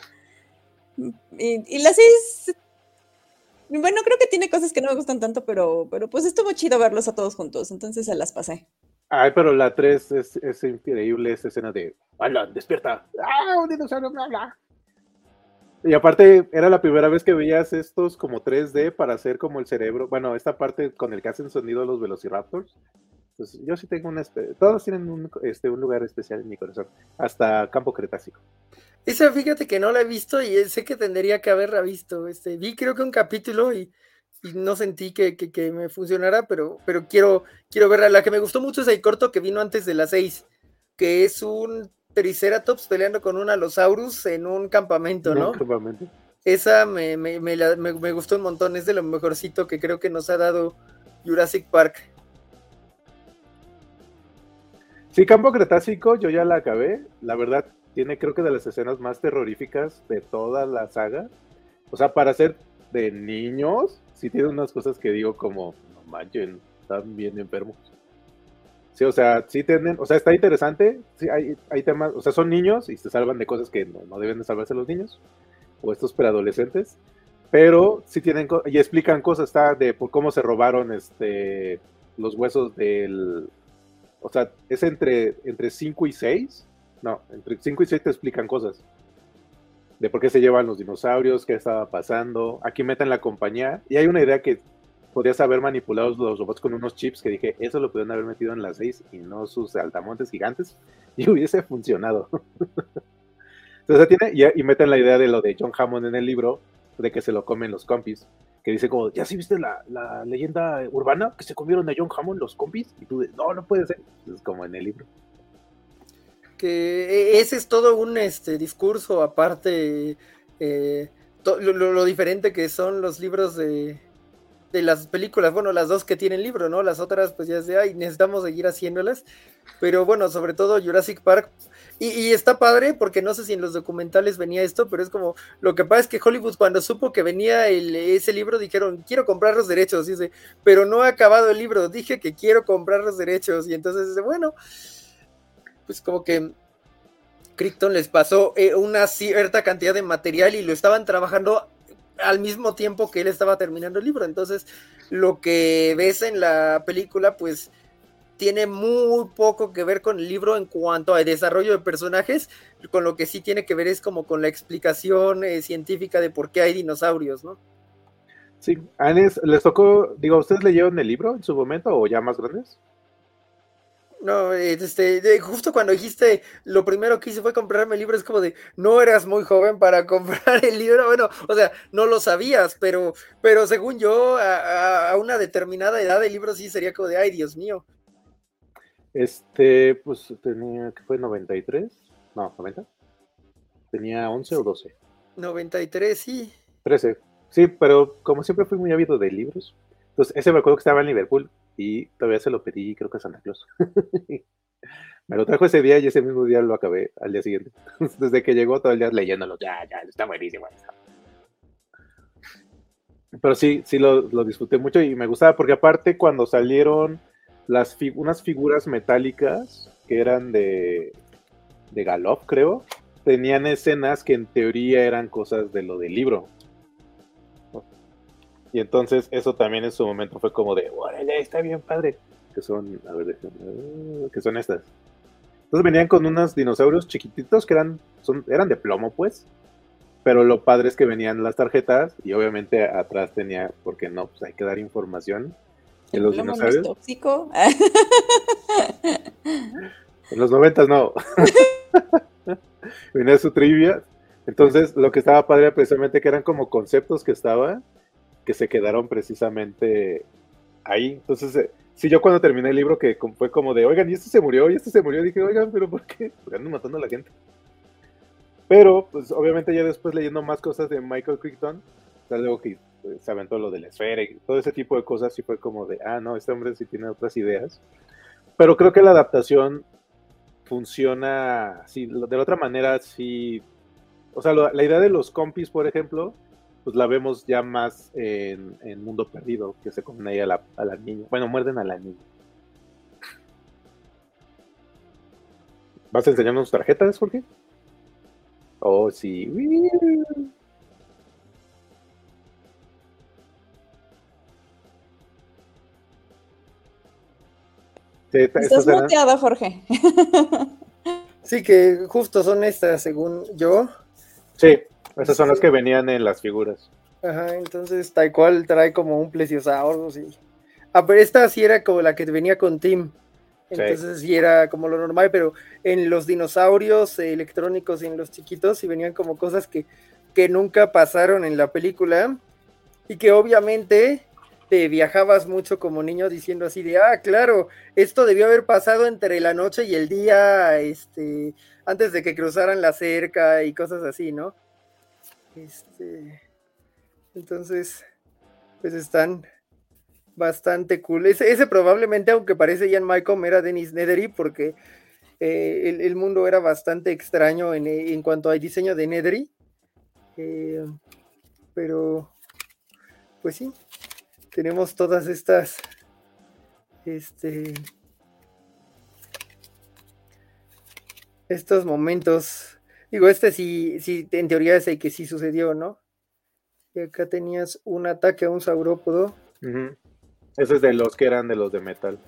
Y, y la 6, bueno, creo que tiene cosas que no me gustan tanto, pero, pero pues estuvo chido verlos a todos juntos, entonces se las pasé. Ay, pero la 3 es, es increíble esa escena de, ¡Hala, despierta! ¡Ah, un dinosaurio, bla, bla! Y aparte, era la primera vez que veías estos como 3D para hacer como el cerebro. Bueno, esta parte con el que hacen sonido los velociraptors. Pues yo sí tengo una. Todos tienen un, este, un lugar especial en mi corazón. Hasta Campo Cretácico. Esa, fíjate que no la he visto y sé que tendría que haberla visto. Este, vi creo que un capítulo y, y no sentí que, que, que, me funcionara, pero, pero quiero, quiero verla. La que me gustó mucho es el corto que vino antes de las 6, que es un Triceratops peleando con un Allosaurus en un campamento, ¿no? Un campamento. Esa me, me, me, la, me, gustó un montón, es de lo mejorcito que creo que nos ha dado Jurassic Park. Sí, Campo Cretácico, yo ya la acabé. La verdad, tiene creo que de las escenas más terroríficas de toda la saga. O sea, para ser de niños, sí tiene unas cosas que digo como, no manchen, están bien enfermos. Sí, o sea, sí tienen, o sea, está interesante, sí, hay, hay temas, o sea, son niños y se salvan de cosas que no, deben de salvarse los niños, o estos preadolescentes, pero sí tienen, y explican cosas, está de por cómo se robaron este, los huesos del, o sea, es entre, entre 5 y 6, no, entre 5 y 6 te explican cosas, de por qué se llevan los dinosaurios, qué estaba pasando, aquí meten la compañía, y hay una idea que podías haber manipulado los robots con unos chips que dije, eso lo pudieron haber metido en las 6 y no sus altamontes gigantes y hubiese funcionado. Entonces tiene, y, meten la idea de lo de John Hammond en el libro, de que se lo comen los compis, que dice como, ¿ya sí viste la, leyenda urbana? Que se comieron a John Hammond los compis, y tú, no, no puede ser, es como en el libro. Que e, ese es todo un este, discurso aparte, eh, lo diferente que son los libros de, de las películas, bueno, las dos que tienen libro, ¿no? Las otras, pues ya sé, ay, necesitamos seguir haciéndolas. Pero bueno, sobre todo Jurassic Park. Y, y, está padre, porque no sé si en los documentales venía esto, pero es como, lo que pasa es que Hollywood cuando supo que venía ese libro, dijeron, quiero comprar los derechos, dice, pero no ha acabado el libro, dije que quiero comprar los derechos. Y entonces dice, bueno, pues como que Crichton les pasó eh, una cierta cantidad de material y lo estaban trabajando al mismo tiempo que él estaba terminando el libro. Entonces, lo que ves en la película, pues tiene muy poco que ver con el libro en cuanto al desarrollo de personajes, con lo que sí tiene que ver es como con la explicación eh, científica de por qué hay dinosaurios, ¿no? Sí, Anes, ¿les tocó, digo, ¿ustedes leyeron el libro en su momento o ya más grandes? No, este, justo cuando dijiste, lo primero que hice fue comprarme el libro, es como de, no eras muy joven para comprar el libro, bueno, o sea, no lo sabías, pero, pero según yo, a, a una determinada edad el libro sí sería como de, ay, Dios mío. Este, pues tenía, ¿qué fue? ¿93? No, ¿90? ¿Tenía 11 o 12? 93, sí. 13, sí, pero como siempre fui muy ávido de libros, entonces ese me acuerdo que estaba en Liverpool y todavía se lo pedí, creo que a Santa Claus. me lo trajo ese día y ese mismo día lo acabé al día siguiente. Desde que llegó todo el día leyéndolo, ya, ya, está buenísimo. Pero sí, sí lo, lo, disfruté mucho y me gustaba porque aparte cuando salieron las unas figuras metálicas que eran de, de Galof, creo, tenían escenas que en teoría eran cosas de lo del libro. Y entonces eso también en su momento fue como de, órale, está bien padre. Que son, a ver, que son estas. Entonces venían con unos dinosaurios chiquititos que eran, son, eran de plomo, pues. Pero lo padre es que venían las tarjetas y obviamente atrás tenía, porque no, pues hay que dar información en los dinosaurios. No es tóxico? en los noventas no. venía su trivia. Entonces lo que estaba padre era precisamente que eran como conceptos que estaban que se quedaron precisamente ahí. Entonces, eh, Sí, yo cuando terminé el libro que fue como de, oigan, y este se murió, y este se murió, dije, oigan, pero ¿por qué? Porque andan matando a la gente. Pero, pues obviamente ya después leyendo más cosas de Michael Crichton, luego que pues, se aventó lo de la esfera y todo ese tipo de cosas, y fue como de, ah, no, este hombre sí tiene otras ideas. Pero creo que la adaptación funciona, sí, de la otra manera, sí. O sea, la idea de los compis, por ejemplo, pues la vemos ya más en, Mundo Perdido, que se comen ahí a la, a la niña. Bueno, muerden a la niña. ¿Vas a enseñarnos tarjetas, Jorge? Oh, sí. Estás muteado, Jorge. sí, que justo son estas, según yo. Sí. Esas son las que venían en las figuras. Ajá, entonces tal cual trae como un plesiosauro, sí. Ah, pero esta sí era como la que venía con Tim. Entonces sí. era como lo normal, pero en los dinosaurios electrónicos y en los chiquitos sí venían como cosas que, que nunca pasaron en la película y que obviamente te viajabas mucho como niño diciendo así de, ah, claro, esto debió haber pasado entre la noche y el día, este, antes de que cruzaran la cerca y cosas así, ¿no? Este, entonces, pues están bastante cool. Ese, probablemente, aunque parece Ian Malcolm, era Dennis Nedry, porque eh, el, mundo era bastante extraño en, cuanto al diseño de Nedry. Eh, pero, pues sí, tenemos todas estas, este, estos momentos Digo, este sí, sí, en teoría es el que sí sucedió, ¿no? Y acá tenías un ataque a un saurópodo. Ese es de los que eran de los de metal.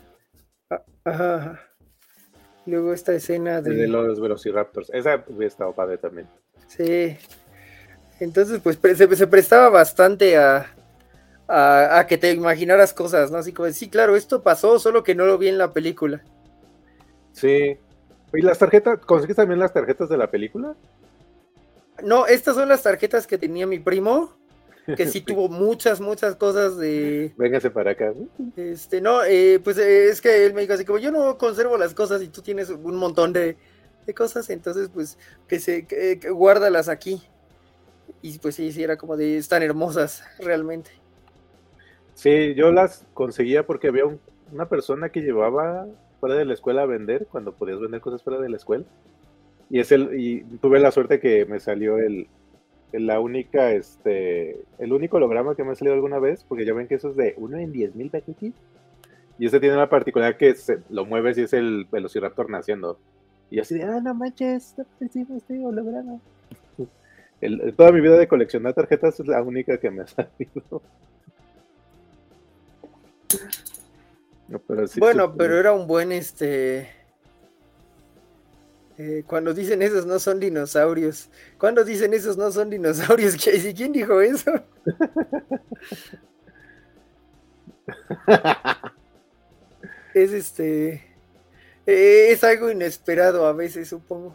Ah, ajá, Luego esta escena de... De los Velociraptors. Esa hubiera estado padre también. Sí. Entonces, pues se, prestaba bastante a, a, a, que te imaginaras cosas, ¿no? Así como, sí, claro, esto pasó, solo que no lo vi en la película. Sí, ¿Y las tarjetas? ¿Conseguiste también las tarjetas de la película? No, estas son las tarjetas que tenía mi primo, que sí tuvo muchas, muchas cosas de... Véngase para acá. Este, no, eh, pues eh, es que él me dijo así como yo no conservo las cosas y tú tienes un montón de, cosas, entonces pues que se guárdalas aquí. Y pues sí, sí, era como de, están hermosas realmente. Sí, yo las conseguía porque había una persona que llevaba fuera de la escuela a vender, cuando podías vender cosas fuera de la escuela. Y es el, y tuve la suerte que me salió el, la única, este, el único holograma que me ha salido alguna vez, porque ya ven que eso es de uno en diez mil paquetes. Y este tiene la particularidad que se, lo mueves y es el Velociraptor naciendo. Y así de, ah, no manches, este holograma. El, toda mi vida de coleccionar tarjetas es la única que me ha salido bueno, pero era un buen este. Eh, cuando dicen esos no son dinosaurios. Cuando dicen esos no son dinosaurios, ¿quién dijo eso? es este. Eh, es algo inesperado a veces, supongo.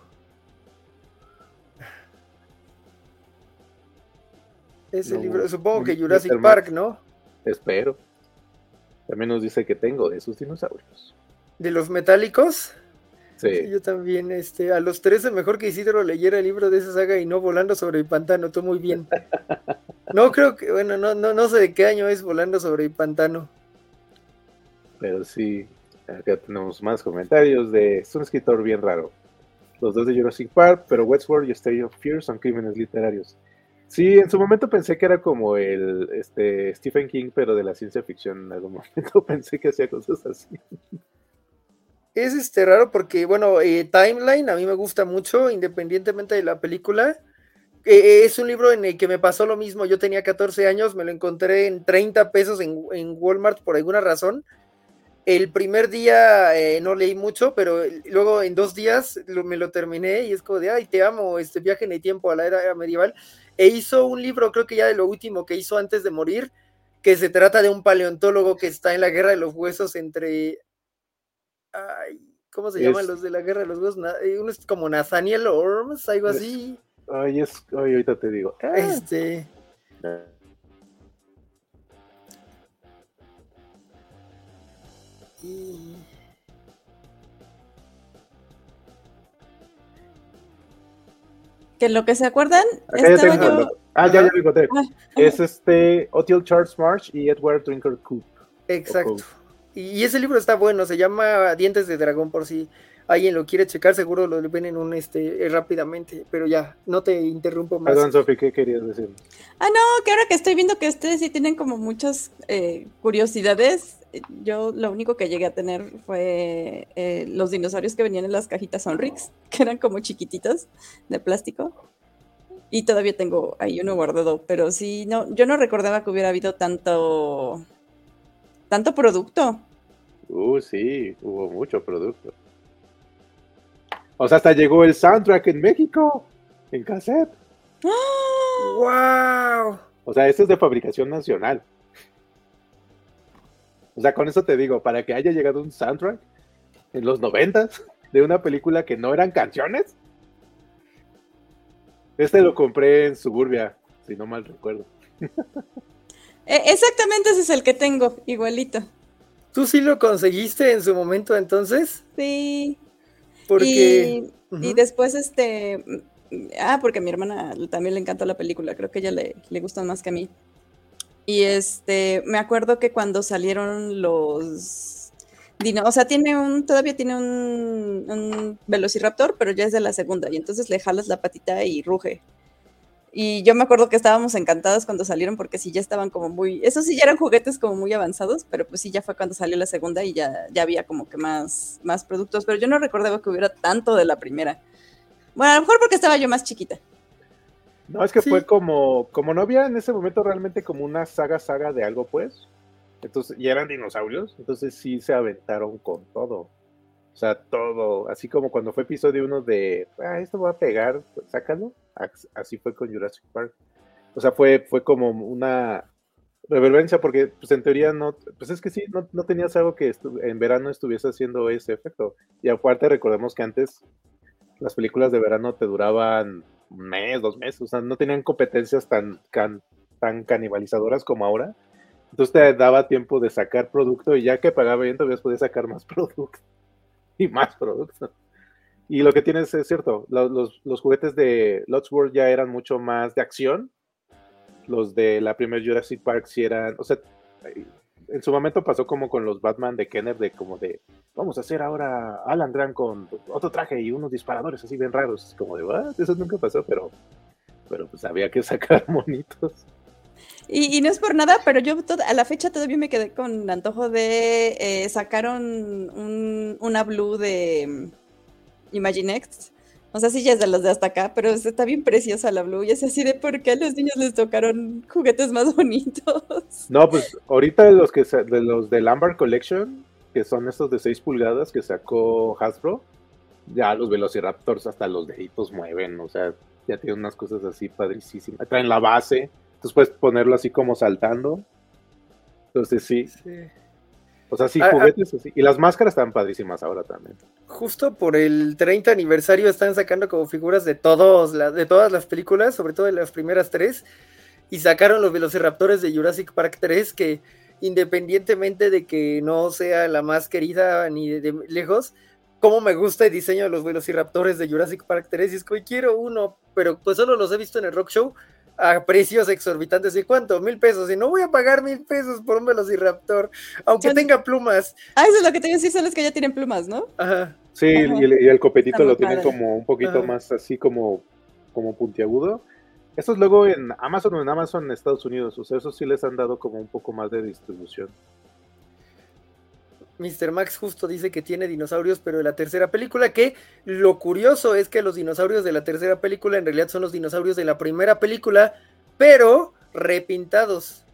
Ese libro, supongo que Jurassic Park, ¿no? Espero. También nos dice que tengo de esos dinosaurios. ¿De los metálicos? Sí. Yo también, este, a los 13 mejor que Isidro leyera el libro de esa saga y no Volando sobre el Pantano, tú muy bien. No creo que, bueno, no, no, no sé de qué año es Volando sobre el Pantano. Pero sí, acá tenemos más comentarios de, es un escritor bien raro. Los dos de Jurassic Park, pero Westworld y State of Fear son crímenes literarios. Sí, en su momento pensé que era como el este, Stephen King, pero de la ciencia ficción. En algún momento pensé que hacía cosas así. Es este raro porque, bueno, eh, Timeline a mí me gusta mucho, independientemente de la película. Eh, es un libro en el que me pasó lo mismo. Yo tenía 14 años, me lo encontré en 30 pesos en, en Walmart por alguna razón. El primer día eh, no leí mucho, pero luego en dos días me lo terminé y es como de, ay, te amo, este viaje en el tiempo a la era medieval e hizo un libro, creo que ya de lo último que hizo antes de morir, que se trata de un paleontólogo que está en la guerra de los huesos entre... Ay, ¿Cómo se llaman los de la guerra de los huesos? Eh, uno es como Nathaniel Orms, algo así. Ay, es, ay, ahorita te digo. Ah. Este... Y... Que lo que se acuerdan, Acá ya estaba tengo- yo. Ah, ya, ya lo encontré. Ah, Es este Otil Charles March y Edward Drinker Coop. Exacto. Y ese libro está bueno, se llama Dientes de Dragón, por si alguien lo quiere checar, seguro lo ven en un este eh, rápidamente, pero ya, no te interrumpo más. Perdón, Sofi, ¿qué querías decir? Ah, no, que ahora que estoy viendo que ustedes sí tienen como muchas eh, curiosidades, yo lo único que llegué a tener fue eh, los dinosaurios que venían en las cajitas Sonrix, que eran como chiquititos de plástico. Y todavía tengo ahí uno guardado, pero sí, no, yo no recordaba que hubiera habido tanto, tanto producto. Uh, sí, hubo mucho producto. O sea, hasta llegó el soundtrack en México, en cassette. ¡Wow! O sea, esto es de fabricación nacional. O sea, con eso te digo, para que haya llegado un soundtrack en los noventas de una película que no eran canciones. Este lo compré en Suburbia, si no mal recuerdo. Eh, exactamente ese es el que tengo, igualito. ¿Tú sí lo conseguiste en su momento entonces? Sí. Porque... Y, después, este. mm, Ah, porque a mi hermana también le encantó la película, creo que a ella le, le gustan más que a mí. Y este, me acuerdo que cuando salieron los. o sea, tiene un. Todavía tiene un, velociraptor, pero ya es de la segunda. Y entonces le jalas la patita y ruge. Y yo me acuerdo que estábamos encantadas cuando salieron porque sí ya estaban como muy, esos sí ya eran juguetes como muy avanzados, pero pues sí ya fue cuando salió la segunda y ya, ya había como que más, más productos, pero yo no recordaba que hubiera tanto de la primera. Bueno, a lo mejor porque estaba yo más chiquita. No, es que Sí. fue como, como no había en ese momento realmente como una saga saga de algo, pues. Entonces, y eran dinosaurios, entonces sí se aventaron con todo. O sea, todo, así como cuando fue episodio uno de, ah, esto va a pegar, pues sácalo. Así fue con Jurassic Park. O sea, fue, fue como una reverencia, porque pues en teoría no, pues es que sí, no, no tenías algo que en verano estuviese haciendo ese efecto. Y aparte recordemos que antes las películas de verano te duraban un mes, dos meses, o sea, no tenían competencias tan, can- tan canibalizadoras como ahora. Entonces te daba tiempo de sacar producto y ya que pagaba bien, todavía podías sacar más producto y más producto. Y lo que tienes es cierto, lo- los, los juguetes de Lost World ya eran mucho más de acción. Los de la primera Jurassic Park sí eran, o sea, en su momento pasó como con los Batman de Kenner, de como de, vamos a hacer ahora Alan Grant con otro traje y unos disparadores así bien raros. Como de, ¿what? Eso nunca pasó, pero, pero pues había que sacar monitos. Y, no es por nada, pero yo a la fecha todavía me quedé con antojo de, eh, sacaron un, una Blue de mm, Imaginext. O sea, sí ya es de los de hasta acá, pero está bien preciosa la Blue. Y es así de por qué a los niños les tocaron juguetes más bonitos. No, pues ahorita los que de los del Amber Collection, que son estos de 6 pulgadas que sacó Hasbro, ya los Velociraptors hasta los deditos mueven, o sea, ya tienen unas cosas así padricísimas. Traen la base, entonces puedes ponerlo así como saltando. Entonces sí, Sí. O sea, sí, Ah, ah. juguetes así. Y las máscaras están padrísimas ahora también. Justo por el 30 aniversario están sacando como figuras de todos, la- de todas las películas, sobre todo de las primeras tres, y sacaron los Velociraptores de Jurassic Park 3, que independientemente de que no sea la más querida ni de, de lejos, como me gusta el diseño de los Velociraptores de Jurassic Park 3, y es que "Uy, quiero uno, pero pues solo los he visto en el Rock Show a precios exorbitantes. ¿Y cuánto? Mil pesos. Y no voy a pagar mil pesos por un Velociraptor, aunque Son- tenga plumas. Ah, eso es lo que te iba a decir, son los que ya tienen plumas, ¿no? Ajá. Sí, Ajá. y el, y el copetito Está lo tienen padre. como un poquito Ajá. más así como, como puntiagudo. Estos luego en Amazon o en Amazon en Estados Unidos, o sea, esos sí les han dado como un poco más de distribución. Mr. Max justo dice que tiene dinosaurios, pero de la tercera película, que lo curioso es que los dinosaurios de la tercera película en realidad son los dinosaurios de la primera película, pero repintados.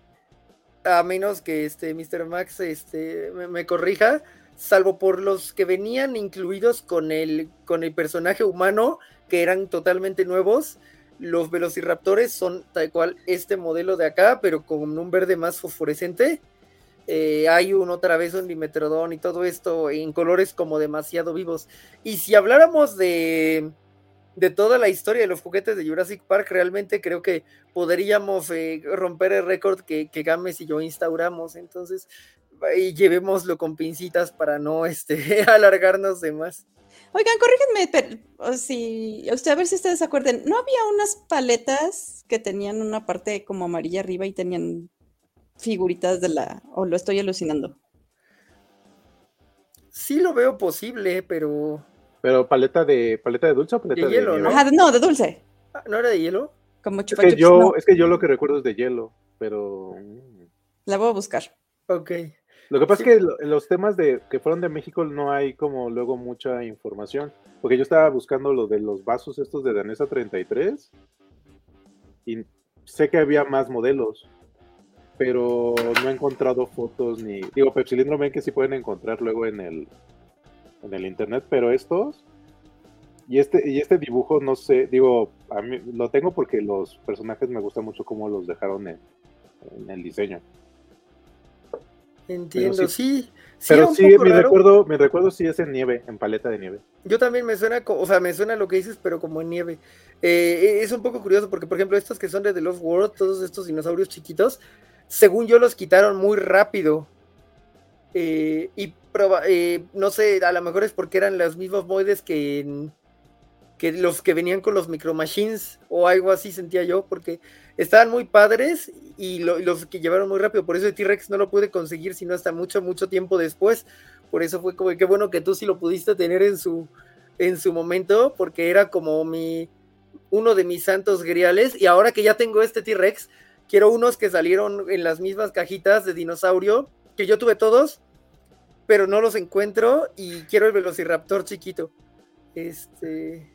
A menos que este Mr. Max este, me, corrija, salvo por los que venían incluidos con el, con el personaje humano, que eran totalmente nuevos. Los velociraptores son tal cual este modelo de acá, pero con un verde más fosforescente. Eh, hay un otra vez un Dimetrodon y todo esto en colores como demasiado vivos. Y si habláramos de, de toda la historia de los juguetes de Jurassic Park, realmente creo que podríamos eh, romper el récord que, que Games y yo instauramos. Entonces, y llevémoslo con pincitas para no este, alargarnos de más. Oigan, corrígenme, pero, si, usted, a ver si ustedes se acuerdan, ¿no había unas paletas que tenían una parte como amarilla arriba y tenían figuritas de la, o lo estoy alucinando? Sí lo veo posible, pero... ¿Pero paleta de paleta de dulce o paleta de, hielo? ¿no? no, de dulce. Ah, ¿No era de hielo? Como es que, yo, es que yo lo que recuerdo es de hielo, pero... La voy a buscar. Ok. Lo que pasa es que los temas de que fueron de México no hay como luego mucha información, porque yo estaba buscando lo de los vasos estos de Danesa 33 y sé que había más modelos, pero no he encontrado fotos ni digo Pepsilindro ven que sí pueden encontrar luego en el en el internet, pero estos y este y este dibujo no sé, digo, a mí lo tengo porque los personajes me gustan mucho cómo los dejaron en el diseño. Entiendo, sí. pero sí, mi recuerdo, mi recuerdo sí es en nieve, en paleta de nieve. Yo también me suena, o sea, me suena lo que dices, pero como en nieve. Eh, es un poco curioso porque, por ejemplo, estos que son de The Lost World, todos estos dinosaurios chiquitos, según yo los quitaron muy rápido. Eh, y eh, no sé, a lo mejor es porque eran los mismos moides que, que los que venían con los Micro Machines o algo así sentía yo, porque estaban muy padres y, los que llevaron muy rápido. Por eso el T-Rex no lo pude conseguir sino hasta mucho, mucho tiempo después. Por eso fue como que bueno que tú sí lo pudiste tener en su, en su momento, porque era como mi uno de mis santos griales. Y ahora que ya tengo este T-Rex, quiero unos que salieron en las mismas cajitas de dinosaurio, que yo tuve todos, pero no los encuentro y quiero el Velociraptor chiquito. Este.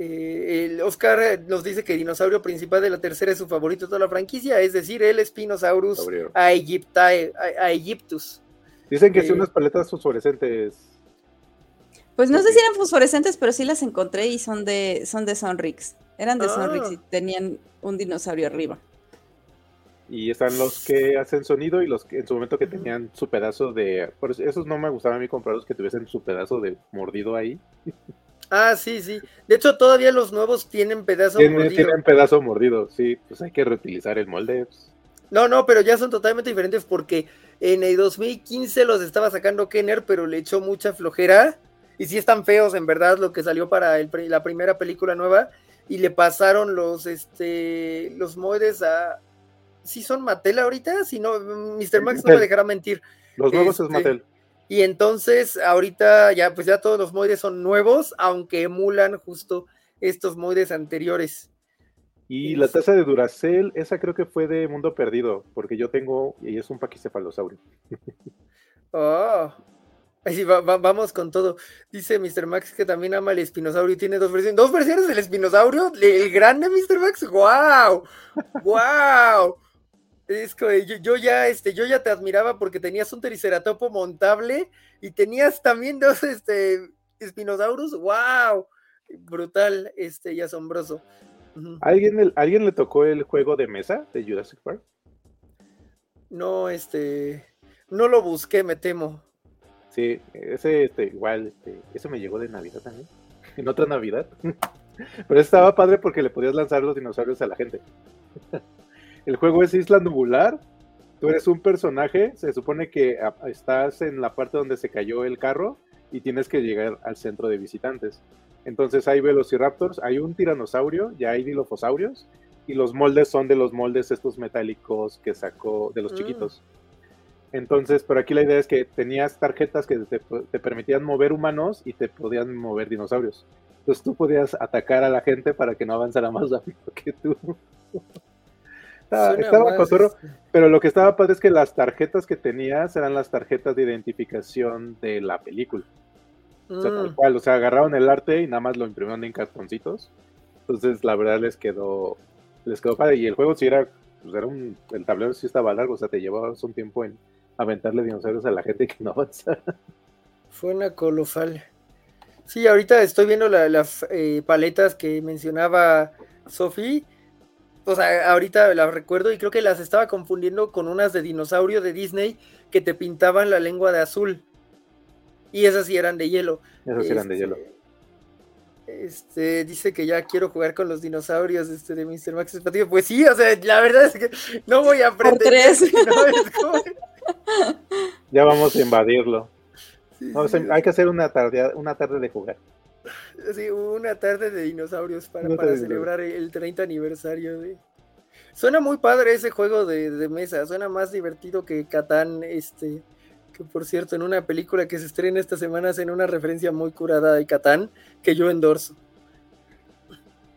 Eh, el Oscar eh, nos dice que el dinosaurio principal de la tercera es su favorito de toda la franquicia, es decir, el Spinosaurus a, Egyptus. Dicen que son eh, unas paletas fosforescentes. Pues no sé si eran fosforescentes, pero sí las encontré y son de, son de Sonrix. Eran de ah. Sonrix y tenían un dinosaurio arriba. Y están los que hacen sonido y los que en su momento que tenían su pedazo de. Por esos no me gustaba a mí comprarlos que tuviesen su pedazo de mordido ahí. Ah, sí, sí. De hecho, todavía los nuevos tienen pedazo mordido. Tienen pedazo mordido, sí. Pues hay que reutilizar el molde. Pues. No, no, pero ya son totalmente diferentes porque en el 2015 los estaba sacando Kenner, pero le echó mucha flojera. Y sí están feos, en verdad, lo que salió para la primera película nueva. Y le pasaron los, este, los moldes a... ¿Sí son Mattel ahorita? Si no, Mr. Max no me dejará mentir. Los nuevos es este, Mattel. Y entonces ahorita ya pues ya todos los moides son nuevos, aunque emulan justo estos moides anteriores. Y la taza de Duracell, esa creo que fue de Mundo Perdido, porque yo tengo, y es un paquicefalosaurio. Oh, Así vamos con todo. Dice Mr. Max que también ama el espinosaurio y tiene dos versiones. ¿Dos versiones del espinosaurio? ¿El grande Mr. Max? ¡Wow! ¡Wow! Es que yo, ya, este, yo ya te admiraba porque tenías un triceratopo montable y tenías también dos, este, espinosaurus. ¡Wow! Brutal, este, y asombroso. ¿Alguien, ¿Alguien le tocó el juego de mesa de Jurassic Park? No, este, no lo busqué, me temo. Sí, ese, este, igual, este, eso me llegó de Navidad también, en otra Navidad. Pero estaba padre porque le podías lanzar los dinosaurios a la gente. El juego es Isla Nubular. Tú eres un personaje, se supone que estás en la parte donde se cayó el carro y tienes que llegar al centro de visitantes. Entonces hay velociraptors, hay un tiranosaurio, ya hay dilofosaurios y los moldes son de los moldes estos metálicos que sacó de los mm. chiquitos. Entonces, pero aquí la idea es que tenías tarjetas que te, te, permitían mover humanos y te podían mover dinosaurios. Entonces tú podías atacar a la gente para que no avanzara más rápido que tú. Estaba, este. pero lo que estaba padre es que las tarjetas que tenías eran las tarjetas de identificación de la película. O sea, tal mm. cual, o sea, agarraron el arte y nada más lo imprimieron en cartoncitos. Entonces, la verdad les quedó, les quedó padre. Y el juego sí era, pues era un, el tablero sí estaba largo, o sea, te llevabas un tiempo en aventarle dinosaurios a la gente que no avanzara. Fue una colosal. Sí, ahorita estoy viendo las eh, paletas que mencionaba Sofi o sea, ahorita las recuerdo y creo que las estaba confundiendo con unas de dinosaurio de Disney que te pintaban la lengua de azul. Y esas sí eran de hielo. Esas sí eran de hielo. Este, este dice que ya quiero jugar con los dinosaurios este, de Mr. Max Pues sí, o sea, la verdad es que no voy a aprender. Por tres. Ya vamos a invadirlo. hay que hacer una tarde, una tarde de jugar. Sí, una tarde de dinosaurios para, para celebrar el 30 aniversario de. Suena muy padre ese juego de, de, mesa, suena más divertido que Catán, este, que por cierto, en una película que se estrena esta semana en una referencia muy curada de Catán, que yo endorso.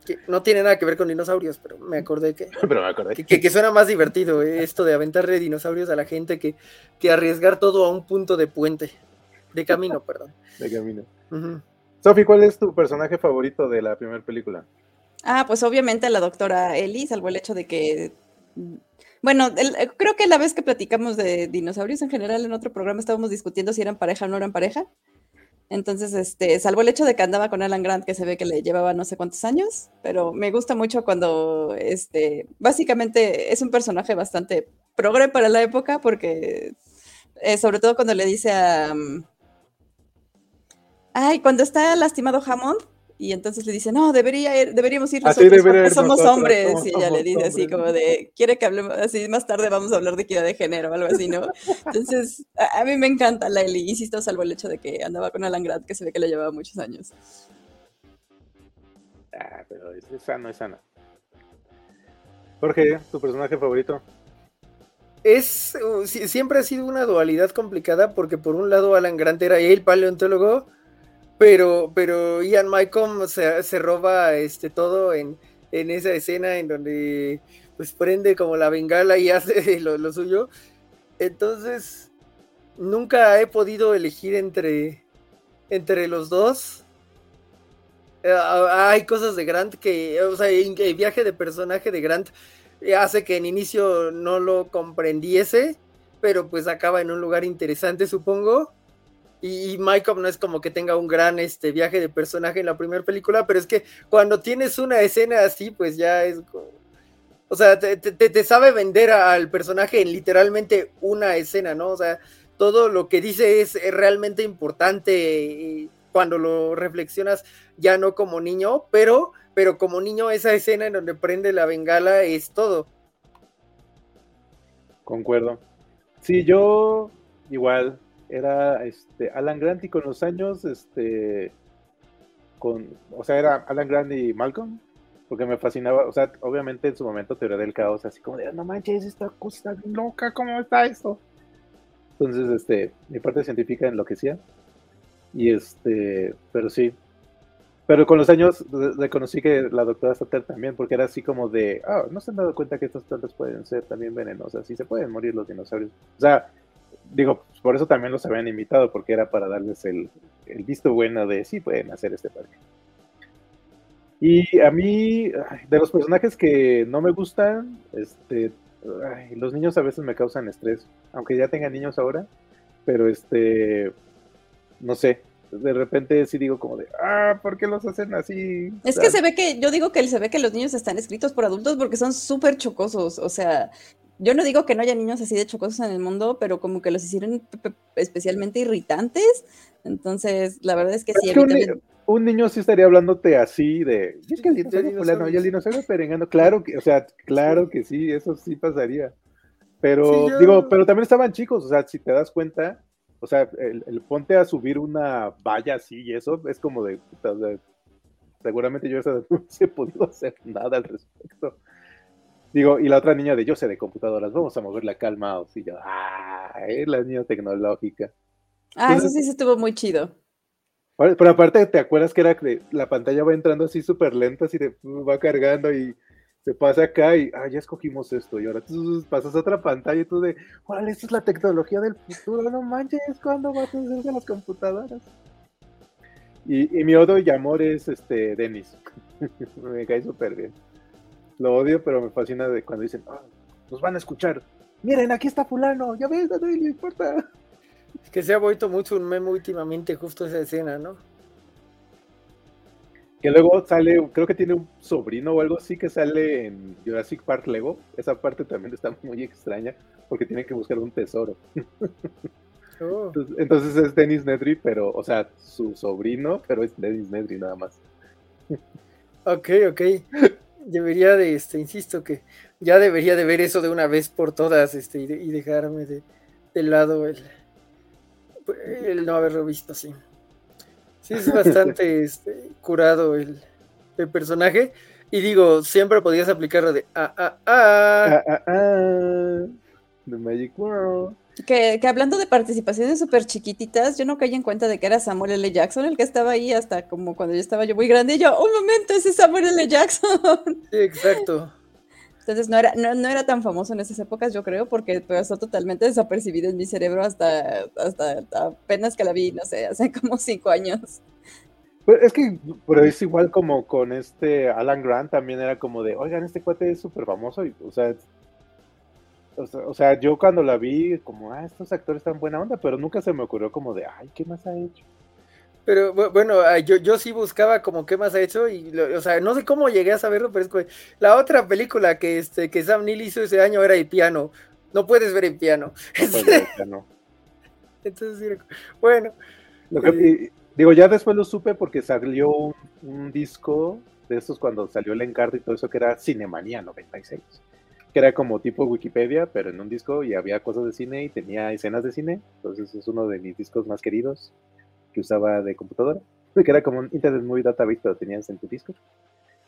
Que no tiene nada que ver con dinosaurios, pero me acordé que, pero me acordé. Que, que, suena más divertido eh, esto de aventarle dinosaurios a la gente que, que arriesgar todo a un punto de puente, de camino, perdón. De camino. Sofi, ¿cuál es tu personaje favorito de la primera película? Ah, pues obviamente la doctora Ellie, salvo el hecho de que. Bueno, creo que la vez que platicamos de dinosaurios en general en otro programa estábamos discutiendo si eran pareja o no eran pareja. Entonces, este, salvo el hecho de que andaba con Alan Grant, que se ve que le llevaba no sé cuántos años, pero me gusta mucho cuando, este, básicamente es un personaje bastante progre para la época, porque eh, sobre todo cuando le dice a, Ay, cuando está lastimado Hammond, y entonces le dice, no, debería deberíamos ir nosotros porque somos hombres. y ella le dice así como de, quiere que hablemos, así más tarde vamos a hablar de equidad de género o algo así, ¿no? Entonces, a, mí me encanta la Ellie, insisto, salvo el hecho de que andaba con Alan Grant, que se ve que le llevaba muchos años. Ah, pero es, sano, es sano. Jorge, ¿tu personaje favorito? Es, uh, siempre ha sido una dualidad complicada porque por un lado Alan Grant era el paleontólogo, pero, pero Ian Malcolm se, se roba este todo en, esa escena en donde pues prende como la bengala y hace lo, suyo. Entonces, nunca he podido elegir entre, entre los dos. Eh, hay cosas de Grant que, o sea, el viaje de personaje de Grant hace que en inicio no lo comprendiese, pero pues acaba en un lugar interesante, supongo. Y, Michael no es como que tenga un gran este, viaje de personaje en la primera película, pero es que cuando tienes una escena así, pues ya es como... O sea, te, sabe vender al personaje en literalmente una escena, ¿no? O sea, todo lo que dice es, realmente importante cuando lo reflexionas ya no como niño, pero, pero como niño esa escena en donde prende la bengala es todo. Concuerdo. Sí, yo igual era este Alan Grant y con los años, este, con, o sea, era Alan Grant y Malcolm, porque me fascinaba, o sea, obviamente en su momento teoría del caos, así como de, no manches, esta cosa está loca, ¿cómo está esto? Entonces, este, mi parte científica enloquecía, y este, pero sí, pero con los años reconocí que la doctora Stater también, porque era así como de, ah, no se han dado cuenta que estas plantas pueden ser también venenosas y se pueden morir los dinosaurios. O sea, digo, por eso también los habían invitado, porque era para darles el, visto bueno de sí pueden hacer este parque. Y a mí, de los personajes que no me gustan, este, los niños a veces me causan estrés, aunque ya tengan niños ahora, pero este, no sé, de repente sí digo como de, ah, ¿por qué los hacen así? Es que se ve que, yo digo que se ve que los niños están escritos por adultos porque son súper chocosos, o sea, yo no digo que no haya niños así de chocosos en el mundo, pero como que los hicieron especialmente irritantes. Entonces, la verdad es que sí. un, niño sí estaría hablándote así de, es que el dinosaurio el dinosaurio perengando, claro que, o sea, claro que sí, eso sí pasaría. Pero, digo, pero también estaban chicos, o sea, si te das cuenta, o sea, el, ponte a subir una valla así y eso es como de, seguramente yo no he podido hacer nada al respecto. Digo, y la otra niña de yo sé de computadoras, vamos a moverla calma, y yo, ah, es la niña tecnológica. Ah, eso sí se estuvo muy chido. Pero aparte, ¿te acuerdas que era que la pantalla va entrando así súper lenta, así de, va cargando y se pasa acá y, ah, ya escogimos esto, y ahora tú pasas a otra pantalla y tú de, órale, esta es la tecnología del futuro, no manches, ¿cuándo vas a hacer las computadoras? Y, y mi odo y amor es este Denis. Me cae súper bien. Lo odio, pero me fascina de cuando dicen, ah, nos van a escuchar. Miren, aquí está fulano, ya ves, no le importa. Es que se ha vuelto mucho un meme últimamente justo esa escena, ¿no? Que luego sale, creo que tiene un sobrino o algo así que sale en Jurassic Park Lego. Esa parte también está muy extraña porque tiene que buscar un tesoro. Oh. Entonces, es Dennis Nedry, pero, o sea, su sobrino, pero es Dennis Nedry nada más. Ok, ok debería de, este, insisto que ya debería de ver eso de una vez por todas, este, y, dejarme de, lado el, el no haberlo visto, sí. Sí, es bastante este, curado el, el, personaje. Y digo, siempre podías aplicarlo de ah, ah, ah. ah, ah, ah The Magic World. Que, que, hablando de participaciones súper chiquititas, yo no caí en cuenta de que era Samuel L. Jackson el que estaba ahí hasta como cuando yo estaba yo muy grande. Y yo, un momento, ese es Samuel L. Jackson. Sí, exacto. Entonces no era, no, no, era tan famoso en esas épocas, yo creo, porque pasó totalmente desapercibido en mi cerebro hasta, hasta apenas que la vi, no sé, hace como cinco años. Pues es que pero es igual como con este Alan Grant, también era como de, oigan, este cuate es súper famoso, y, o sea, o sea, yo cuando la vi, como, ah, estos actores están buena onda, pero nunca se me ocurrió como de, ay, ¿qué más ha hecho? Pero bueno, yo, yo sí buscaba como qué más ha hecho y, o sea, no sé cómo llegué a saberlo, pero es que la otra película que, este, que Sam Neill hizo ese año era el piano. No puedes ver el piano. Entonces, bueno. Eh, digo, ya después lo supe porque salió un, un disco de estos cuando salió el encargo y todo eso que era Cinemanía 96 que era como tipo Wikipedia, pero en un disco y había cosas de cine y tenía escenas de cine. Entonces es uno de mis discos más queridos que usaba de computadora, que era como un Internet Movie Database, pero tenías en tu disco.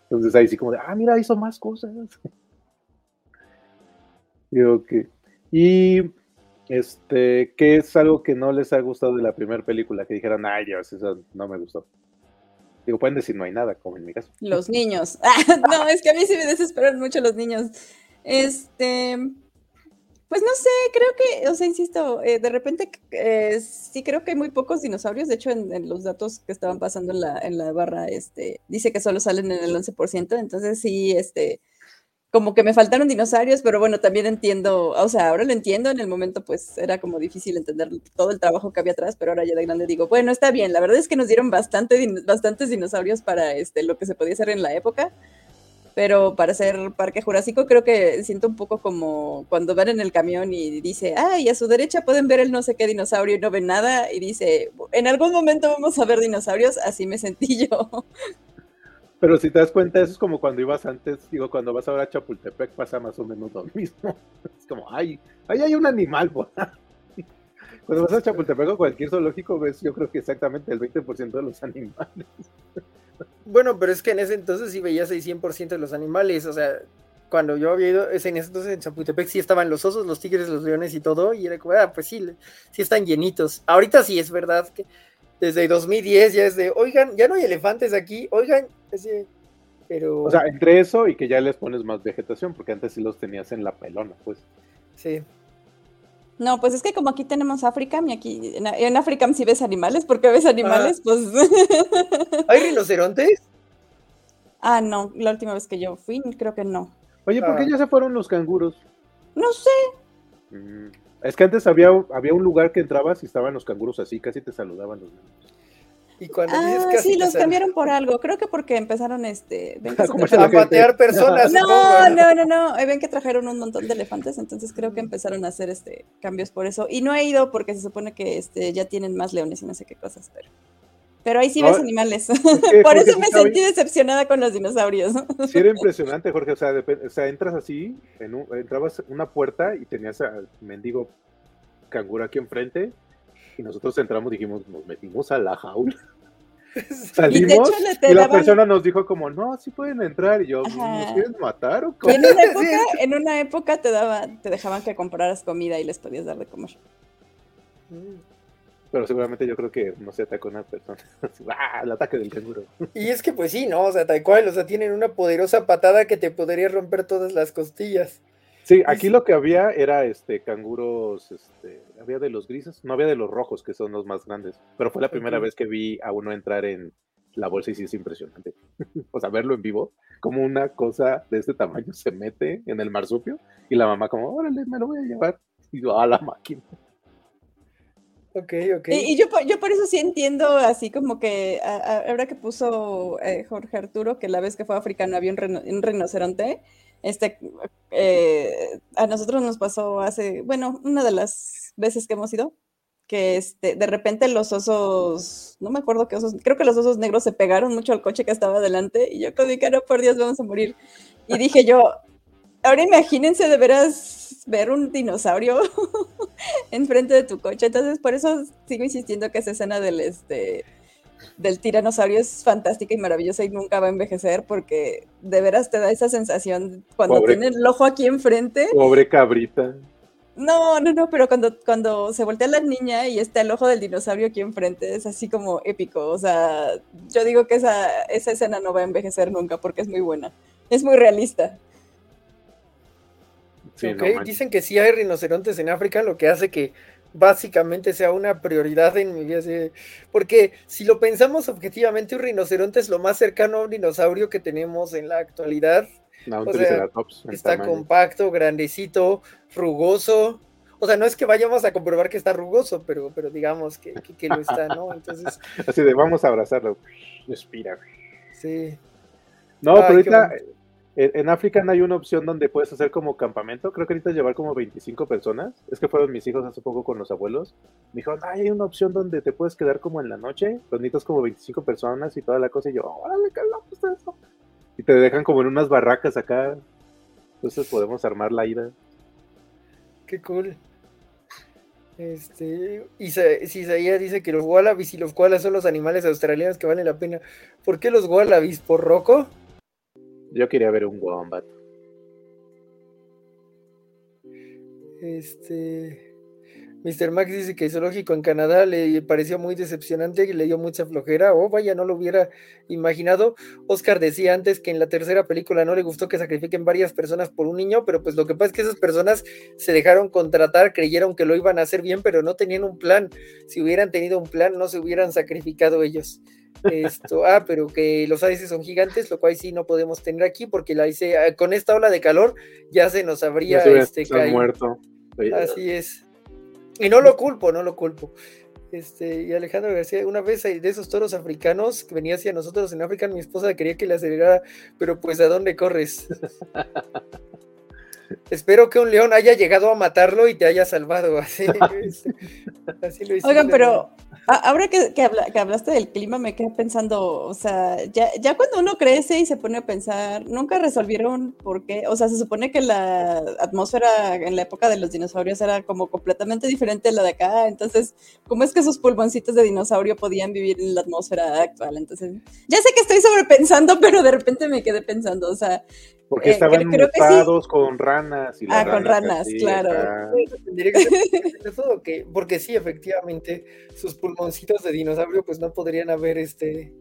Entonces ahí sí como de, ah, mira, hizo más cosas. Digo que... Y este, ¿qué es algo que no les ha gustado de la primera película? Que dijeran, ay Dios, eso no me gustó. Digo, pueden decir no hay nada, como en mi caso. Los niños. no, es que a mí sí me desesperan mucho los niños. Este, pues no sé, creo que, o sea, insisto, eh, de repente eh, sí creo que hay muy pocos dinosaurios. De hecho, en, los datos que estaban pasando en la, en la barra, este, dice que solo salen en el 11%. Entonces sí, este, como que me faltaron dinosaurios, pero bueno, también entiendo, o sea, ahora lo entiendo, en el momento pues era como difícil entender todo el trabajo que había atrás, pero ahora ya de grande digo, bueno, está bien, la verdad es que nos dieron bastante, bastantes dinosaurios para este, lo que se podía hacer en la época pero para ser Parque Jurásico creo que siento un poco como cuando van en el camión y dice, ay, a su derecha pueden ver el no sé qué dinosaurio y no ven nada, y dice, en algún momento vamos a ver dinosaurios, así me sentí yo. Pero si te das cuenta, eso es como cuando ibas antes, digo, cuando vas ahora a Chapultepec pasa más o menos lo mismo. Es como, ay, ahí hay un animal, Cuando vas a Chapultepec o cualquier zoológico ves, yo creo que exactamente el 20% de los animales. Bueno, pero es que en ese entonces sí veías el 100% de los animales, o sea, cuando yo había ido, en ese entonces en Chapultepec sí estaban los osos, los tigres, los leones y todo, y era como, ah, pues sí, sí están llenitos. Ahorita sí es verdad que desde 2010 ya es de, oigan, ya no hay elefantes aquí, oigan, pero... O sea, entre eso y que ya les pones más vegetación, porque antes sí los tenías en la pelona, pues. Sí. No, pues es que como aquí tenemos África, y aquí en, África sí ves animales, porque ves animales, pues. ¿Hay rinocerontes? Ah, no, la última vez que yo fui, creo que no. Oye, ¿por qué ah. ya se fueron los canguros? No sé. Mm, es que antes había, había un lugar que entrabas y estaban los canguros así, casi te saludaban los niños ah, sí, los cambiaron por algo. Creo que porque empezaron este, a patear personas. No, no, no, no. Ven que trajeron un montón de elefantes, entonces creo que empezaron a hacer este cambios por eso. Y no he ido porque se supone que este ya tienen más leones y no sé qué cosas, pero. Pero ahí sí ves animales. por eso me sentí decepcionada con los dinosaurios. Sí, era impresionante, Jorge. O sea, o sea entras así, en un, entrabas una puerta y tenías al mendigo canguro aquí enfrente y nosotros entramos, dijimos, nos metimos a la jaula. Salimos y, la persona nos dijo como, no, sí pueden entrar. Y yo, ¿nos quieren matar o en una época, en una época te, daba, te dejaban que compraras comida y les podías dar de comer. Mm. Pero seguramente yo creo que no se atacó una persona. ¡Ah! El ataque del canguro. Y es que pues sí, ¿no? O sea, tal cual, o sea, tienen una poderosa patada que te podría romper todas las costillas. Sí, aquí lo que había era este canguros, este, había de los grises, no había de los rojos, que son los más grandes, pero fue la primera vez que vi a uno entrar en la bolsa y sí es impresionante. o sea, verlo en vivo, como una cosa de este tamaño se mete en el marsupio y la mamá como, órale, me lo voy a llevar. Y yo, a la máquina. Ok, ok. Y, yo, yo por eso sí entiendo, así como que ahora que puso eh, Jorge Arturo, que la vez que fue africano había un rinoceronte, este, eh, a nosotros nos pasó hace, bueno, una de las veces que hemos ido, que este, de repente los osos, no me acuerdo qué osos, creo que los osos negros se pegaron mucho al coche que estaba adelante y yo dije, no, por Dios, vamos a morir. Y dije yo, ahora imagínense de veras ver un dinosaurio enfrente de tu coche. Entonces, por eso sigo insistiendo que esa escena del este del tiranosaurio es fantástica y maravillosa y nunca va a envejecer porque de veras te da esa sensación cuando tiene el ojo aquí enfrente. Pobre cabrita. No, no, no, pero cuando, cuando se voltea la niña y está el ojo del dinosaurio aquí enfrente, es así como épico. O sea, yo digo que esa, esa escena no va a envejecer nunca porque es muy buena. Es muy realista. dicen que sí hay rinocerontes en África, lo que hace que básicamente sea una prioridad en mi vida. Porque si lo pensamos objetivamente, un rinoceronte es lo más cercano a un dinosaurio que tenemos en la actualidad. está compacto, grandecito, rugoso. O sea, no es que vayamos a comprobar que está rugoso, pero, pero digamos que, que, lo está, ¿no? Entonces. Así de vamos a abrazarlo. Respira. Sí. No, pero ahorita, en África no hay una opción donde puedes hacer como campamento. Creo que ahorita llevar como 25 personas. Es que fueron mis hijos hace poco con los abuelos. Me dijeron, hay una opción donde te puedes quedar como en la noche. Necesitas como 25 personas y toda la cosa. Y yo, órale, qué loco eso. Y te dejan como en unas barracas acá. Entonces podemos armar la ida. Qué cool. Este, Isaías dice que los wallabies y los koalas son los animales australianos que valen la pena. ¿Por qué los wallabies? ¿Por roco? Yo quería ver un wombat. Este. Mr. Max dice que zoológico en Canadá le pareció muy decepcionante y le dio mucha flojera. Oh, vaya, no lo hubiera imaginado. Oscar decía antes que en la tercera película no le gustó que sacrifiquen varias personas por un niño, pero pues lo que pasa es que esas personas se dejaron contratar, creyeron que lo iban a hacer bien, pero no tenían un plan. Si hubieran tenido un plan, no se hubieran sacrificado ellos. Esto, ah, pero que los AIS son gigantes, lo cual sí no podemos tener aquí porque la hice ah, con esta ola de calor ya se nos habría este, muerto. Así es. Y no lo culpo, no lo culpo. Este, y Alejandro García, una vez de esos toros africanos que venía hacia nosotros en África, mi esposa quería que le acelerara, pero pues ¿a dónde corres? Espero que un león haya llegado a matarlo y te haya salvado. Así, así lo Oigan, pero ahora que, hablaste del clima, me quedé pensando, o sea, ya, ya cuando uno crece y se pone a pensar, nunca resolvieron por qué. O sea, se supone que la atmósfera en la época de los dinosaurios era como completamente diferente a la de acá. Entonces, ¿cómo es que esos pulmoncitos de dinosaurio podían vivir en la atmósfera actual? Entonces, ya sé que estoy sobrepensando, pero de repente me quedé pensando, o sea, porque eh, estaban mutados con ranas. Y ah, con ranas, claro. porque sí, efectivamente, sus pulmoncitos de dinosaurio pues no podrían haber este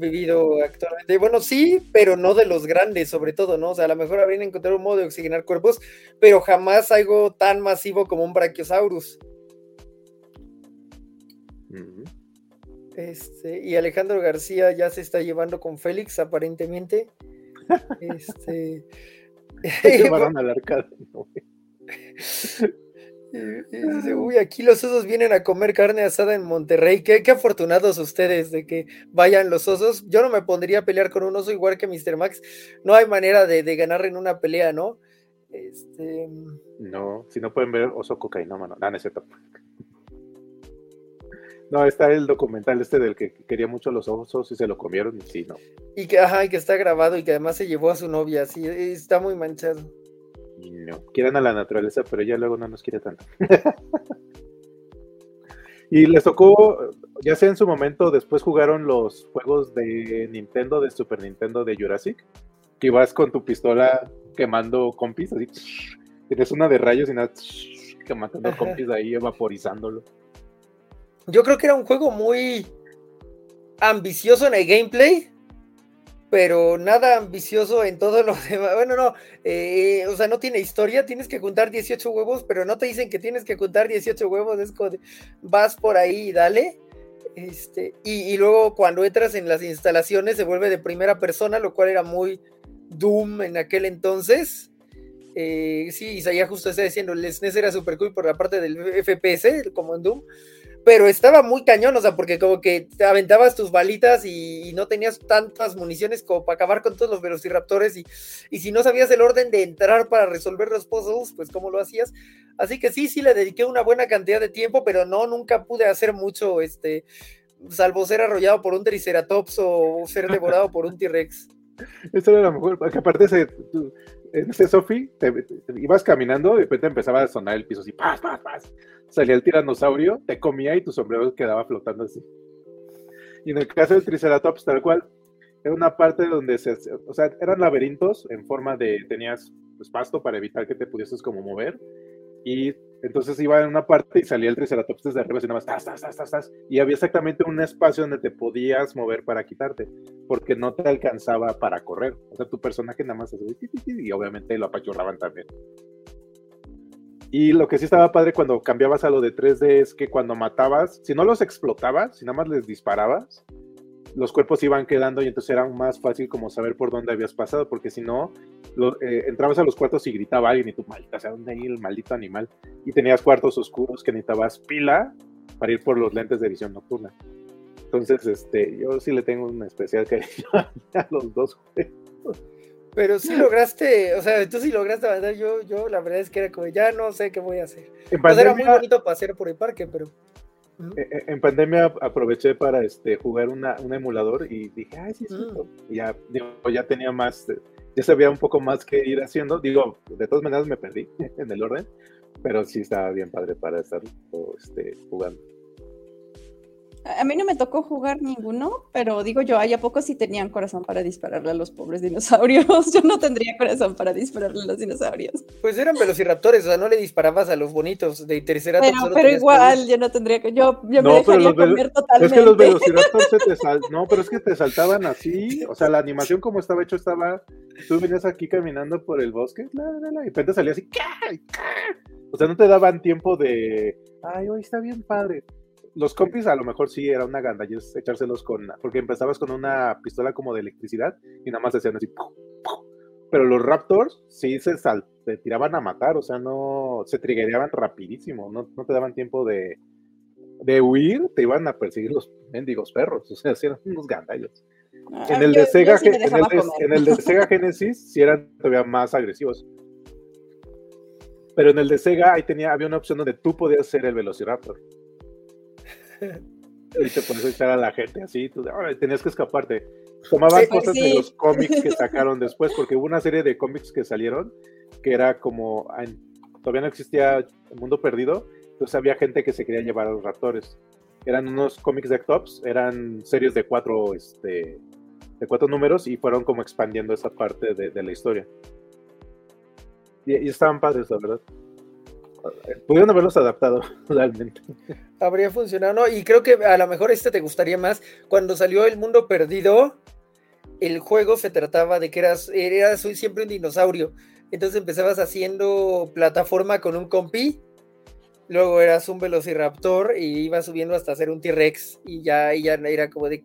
vivido actualmente. Bueno, sí, pero no de los grandes, sobre todo, ¿no? O sea, a lo mejor habrían encontrado un modo de oxigenar cuerpos, pero jamás algo tan masivo como un Brachiosaurus. Este, y Alejandro García ya se está llevando con Félix, aparentemente. Este. Llevaron al arcade. Uy, aquí los osos vienen a comer carne asada en Monterrey. Qué, qué, afortunados ustedes de que vayan los osos. Yo no me pondría a pelear con un oso igual que Mr. Max. No hay manera de, de ganar en una pelea, ¿no? Este... No, si no pueden ver oso cocaína, mano. No, no es cierto. No, está el documental este del que quería mucho los osos y se lo comieron y sí, no. Y que, ajá, y que está grabado y que además se llevó a su novia, sí, está muy manchado. no, quieren a la naturaleza, pero ya luego no nos quiere tanto. y les tocó, ya sea en su momento, después jugaron los juegos de Nintendo, de Super Nintendo, de Jurassic, que vas con tu pistola quemando compis, así, tienes una de rayos y nada, quemando compis ahí, evaporizándolo. Yo creo que era un juego muy ambicioso en el gameplay, pero nada ambicioso en todo lo demás. Bueno, no, eh, o sea, no tiene historia, tienes que juntar 18 huevos, pero no te dicen que tienes que juntar 18 huevos, es como vas por ahí y dale. Este, y, luego cuando entras en las instalaciones se vuelve de primera persona, lo cual era muy Doom en aquel entonces. Eh, sí, Isaías justo está diciendo, el SNES era super cool por la parte del FPS, como en Doom pero estaba muy cañón, o sea, porque como que te aventabas tus balitas y, no tenías tantas municiones como para acabar con todos los velociraptores y, y si no sabías el orden de entrar para resolver los puzzles, pues cómo lo hacías. Así que sí, sí le dediqué una buena cantidad de tiempo, pero no, nunca pude hacer mucho, este, salvo ser arrollado por un triceratops o ser devorado por un T-Rex. Eso era lo mejor, porque aparte se, en ese Sofi, ibas caminando y de repente empezaba a sonar el piso así, paz, paz, paz. Salía el tiranosaurio, te comía y tu sombrero quedaba flotando así. Y en el caso del Triceratops, tal cual, era una parte donde se, o sea, eran laberintos en forma de, tenías pues, pasto para evitar que te pudieses como mover, y entonces iba en una parte y salía el Triceratops desde arriba y nada más, tas, tas, tas, tas, y había exactamente un espacio donde te podías mover para quitarte, porque no te alcanzaba para correr, o sea, tu personaje nada más y obviamente lo apachurraban también. Y lo que sí estaba padre cuando cambiabas a lo de 3D es que cuando matabas, si no los explotabas, si nada más les disparabas, los cuerpos iban quedando y entonces era más fácil como saber por dónde habías pasado, porque si no, eh, entrabas a los cuartos y gritaba alguien y tú, maldita, sea, ¿dónde hay el maldito animal? Y tenías cuartos oscuros que necesitabas pila para ir por los lentes de visión nocturna. Entonces, este, yo sí le tengo un especial cariño a los dos juegos. Pero sí lograste, o sea, tú sí lograste avanzar. Yo, yo la verdad es que era como, ya no sé qué voy a hacer. En era muy bonito pasear por el parque, pero. E, e, en, pandemia aproveché para este, jugar una, un emulador y dije, ay, sí, sí. Mm. Y ya, ya tenía más, ya sabía un poco más que ir haciendo. Digo, de todas maneras me perdí en el orden, pero sí estaba bien padre para estar este, jugando. A mí no me tocó jugar ninguno, pero digo yo, ¿hay a poco sí tenían corazón para dispararle a los pobres dinosaurios? Yo no tendría corazón para dispararle a los dinosaurios. Pues eran velociraptores, o sea, no le disparabas a los bonitos de tercera Pero, pero igual, yo no tendría que, yo, yo me dejaría comer totalmente. Es que los velociraptores se te sal... no, pero es que te saltaban así, o sea, la animación como estaba hecho estaba, tú venías aquí caminando por el bosque, y de repente salía así, o sea, no te daban tiempo de, ay, hoy está bien padre los compis a lo mejor sí era una ganda es echárselos con, porque empezabas con una pistola como de electricidad y nada más hacían así, pero los Raptors sí se, sal, tiraban a matar, o sea, no, se trigueaban rapidísimo, no, no te daban tiempo de, de huir, te iban a perseguir los mendigos perros, o sea, sí eran unos gandallos. Ah, en, el de Sega, en, el de, Sega Genesis sí eran todavía más agresivos. Pero en el de Sega ahí tenía, había una opción donde tú podías ser el Velociraptor y te pones a echar a la gente así, tú tenías que escaparte. Tomaban pues cosas de los cómics que sacaron después, porque hubo una serie de cómics que salieron que era como, todavía no existía el mundo perdido, entonces había gente que se quería llevar a los raptores. Eran unos cómics de Tops, eran series de cuatro, este, de cuatro números y fueron como expandiendo esa parte de, la historia. Y, y estaban padres, la verdad. Pudieron haberlos adaptado realmente. Habría funcionado, ¿no? Y creo que a lo mejor este te gustaría más. Cuando salió El Mundo Perdido, el juego se trataba de que eras, eras siempre un dinosaurio. Entonces empezabas haciendo plataforma con un compi. Luego eras un velociraptor y ibas subiendo hasta ser un T-Rex. Y ya, y ya era como de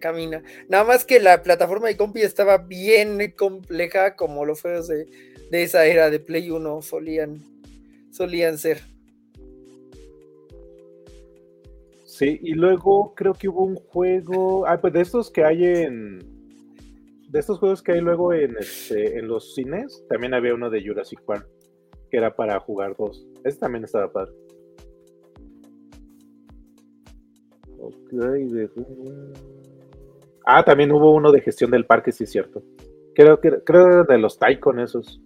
camina. Nada más que la plataforma de compi estaba bien compleja, como los juegos de, de esa era de Play 1 solían solían ser. Sí, y luego creo que hubo un juego, ah, pues de estos que hay en, de estos juegos que hay luego en, este, en los cines, también había uno de Jurassic Park, que era para jugar dos. Ese también estaba padre. Ah, también hubo uno de gestión del parque, sí es cierto. Creo que creo de los Taikon esos.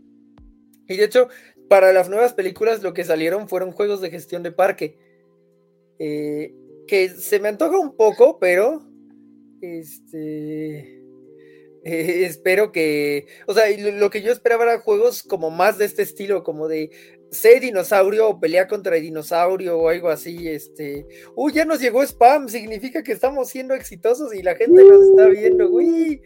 Y de hecho, para las nuevas películas lo que salieron fueron juegos de gestión de parque. Eh, que se me antoja un poco, pero este eh, espero que, o sea, lo que yo esperaba era juegos como más de este estilo, como de sé dinosaurio o pelea contra dinosaurio o algo así, este, uy, ya nos llegó spam, significa que estamos siendo exitosos y la gente nos está viendo, uy,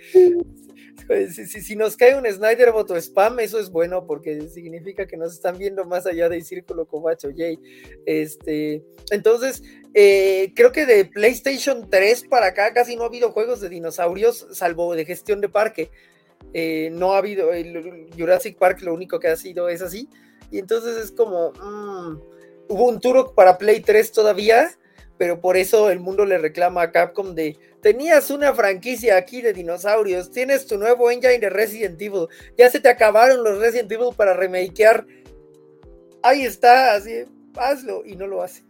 pues, si, nos cae un Snyder voto spam, eso es bueno porque significa que nos están viendo más allá del círculo cobacho, Jay. Este, entonces, eh, creo que de PlayStation 3 para acá casi no ha habido juegos de dinosaurios, salvo de gestión de parque. Eh, no ha habido, el Jurassic Park lo único que ha sido es así. Y entonces es como, mm, hubo un Turok para Play 3 todavía, pero por eso el mundo le reclama a Capcom de tenías una franquicia aquí de dinosaurios, tienes tu nuevo engine de Resident Evil, ya se te acabaron los Resident Evil para remakear. Ahí está, así, hazlo y no lo hace.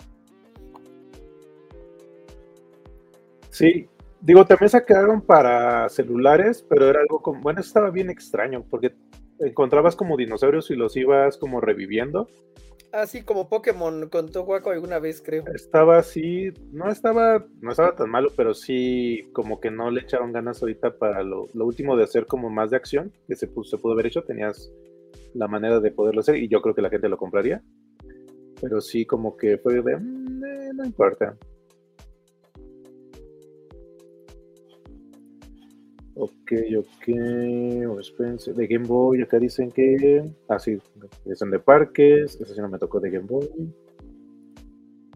Sí, digo, también sacaron para celulares, pero era algo como, bueno, estaba bien extraño, porque encontrabas como dinosaurios y los ibas como reviviendo. Así como Pokémon con Waco alguna vez, creo. Estaba así, no estaba, no estaba tan malo, pero sí como que no le echaron ganas ahorita para lo, último de hacer como más de acción, que se, se pudo haber hecho, tenías la manera de poderlo hacer y yo creo que la gente lo compraría. Pero sí como que fue de, mm, eh, no importa. Ok, ok. De Game Boy, acá dicen que. Ah, sí, dicen de parques. Ese sí no me tocó de Game Boy.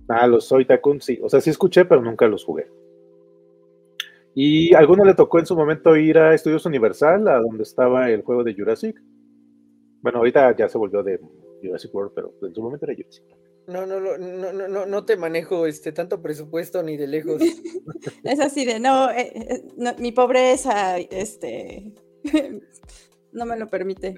Ah, los Soy Tycoon, sí. O sea, sí escuché, pero nunca los jugué. ¿Y alguno le tocó en su momento ir a Estudios Universal, a donde estaba el juego de Jurassic? Bueno, ahorita ya se volvió de Jurassic World, pero en su momento era Jurassic. No, no, no, no, no, no te manejo este tanto presupuesto ni de lejos. es así de no, eh, eh, mi pobreza, este no me lo permite.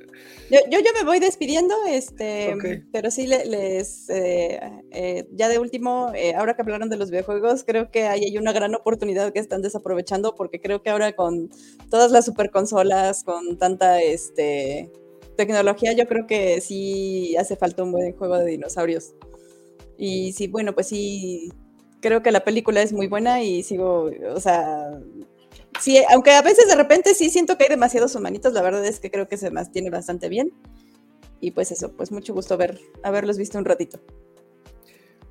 Yo, yo, me voy despidiendo, este, pero sí les eh, ya de último, ahora que hablaron de los videojuegos, creo que ahí hay una gran oportunidad que están desaprovechando, porque creo que ahora con todas las superconsolas, con tanta este tecnología, yo creo que sí hace falta un buen juego de dinosaurios. Y sí, bueno, pues sí, creo que la película es muy buena y sigo, o sea, sí, aunque a veces de repente sí siento que hay demasiados humanitos, la verdad es que creo que se mantiene bastante bien. Y pues eso, pues mucho gusto ver, haberlos visto un ratito.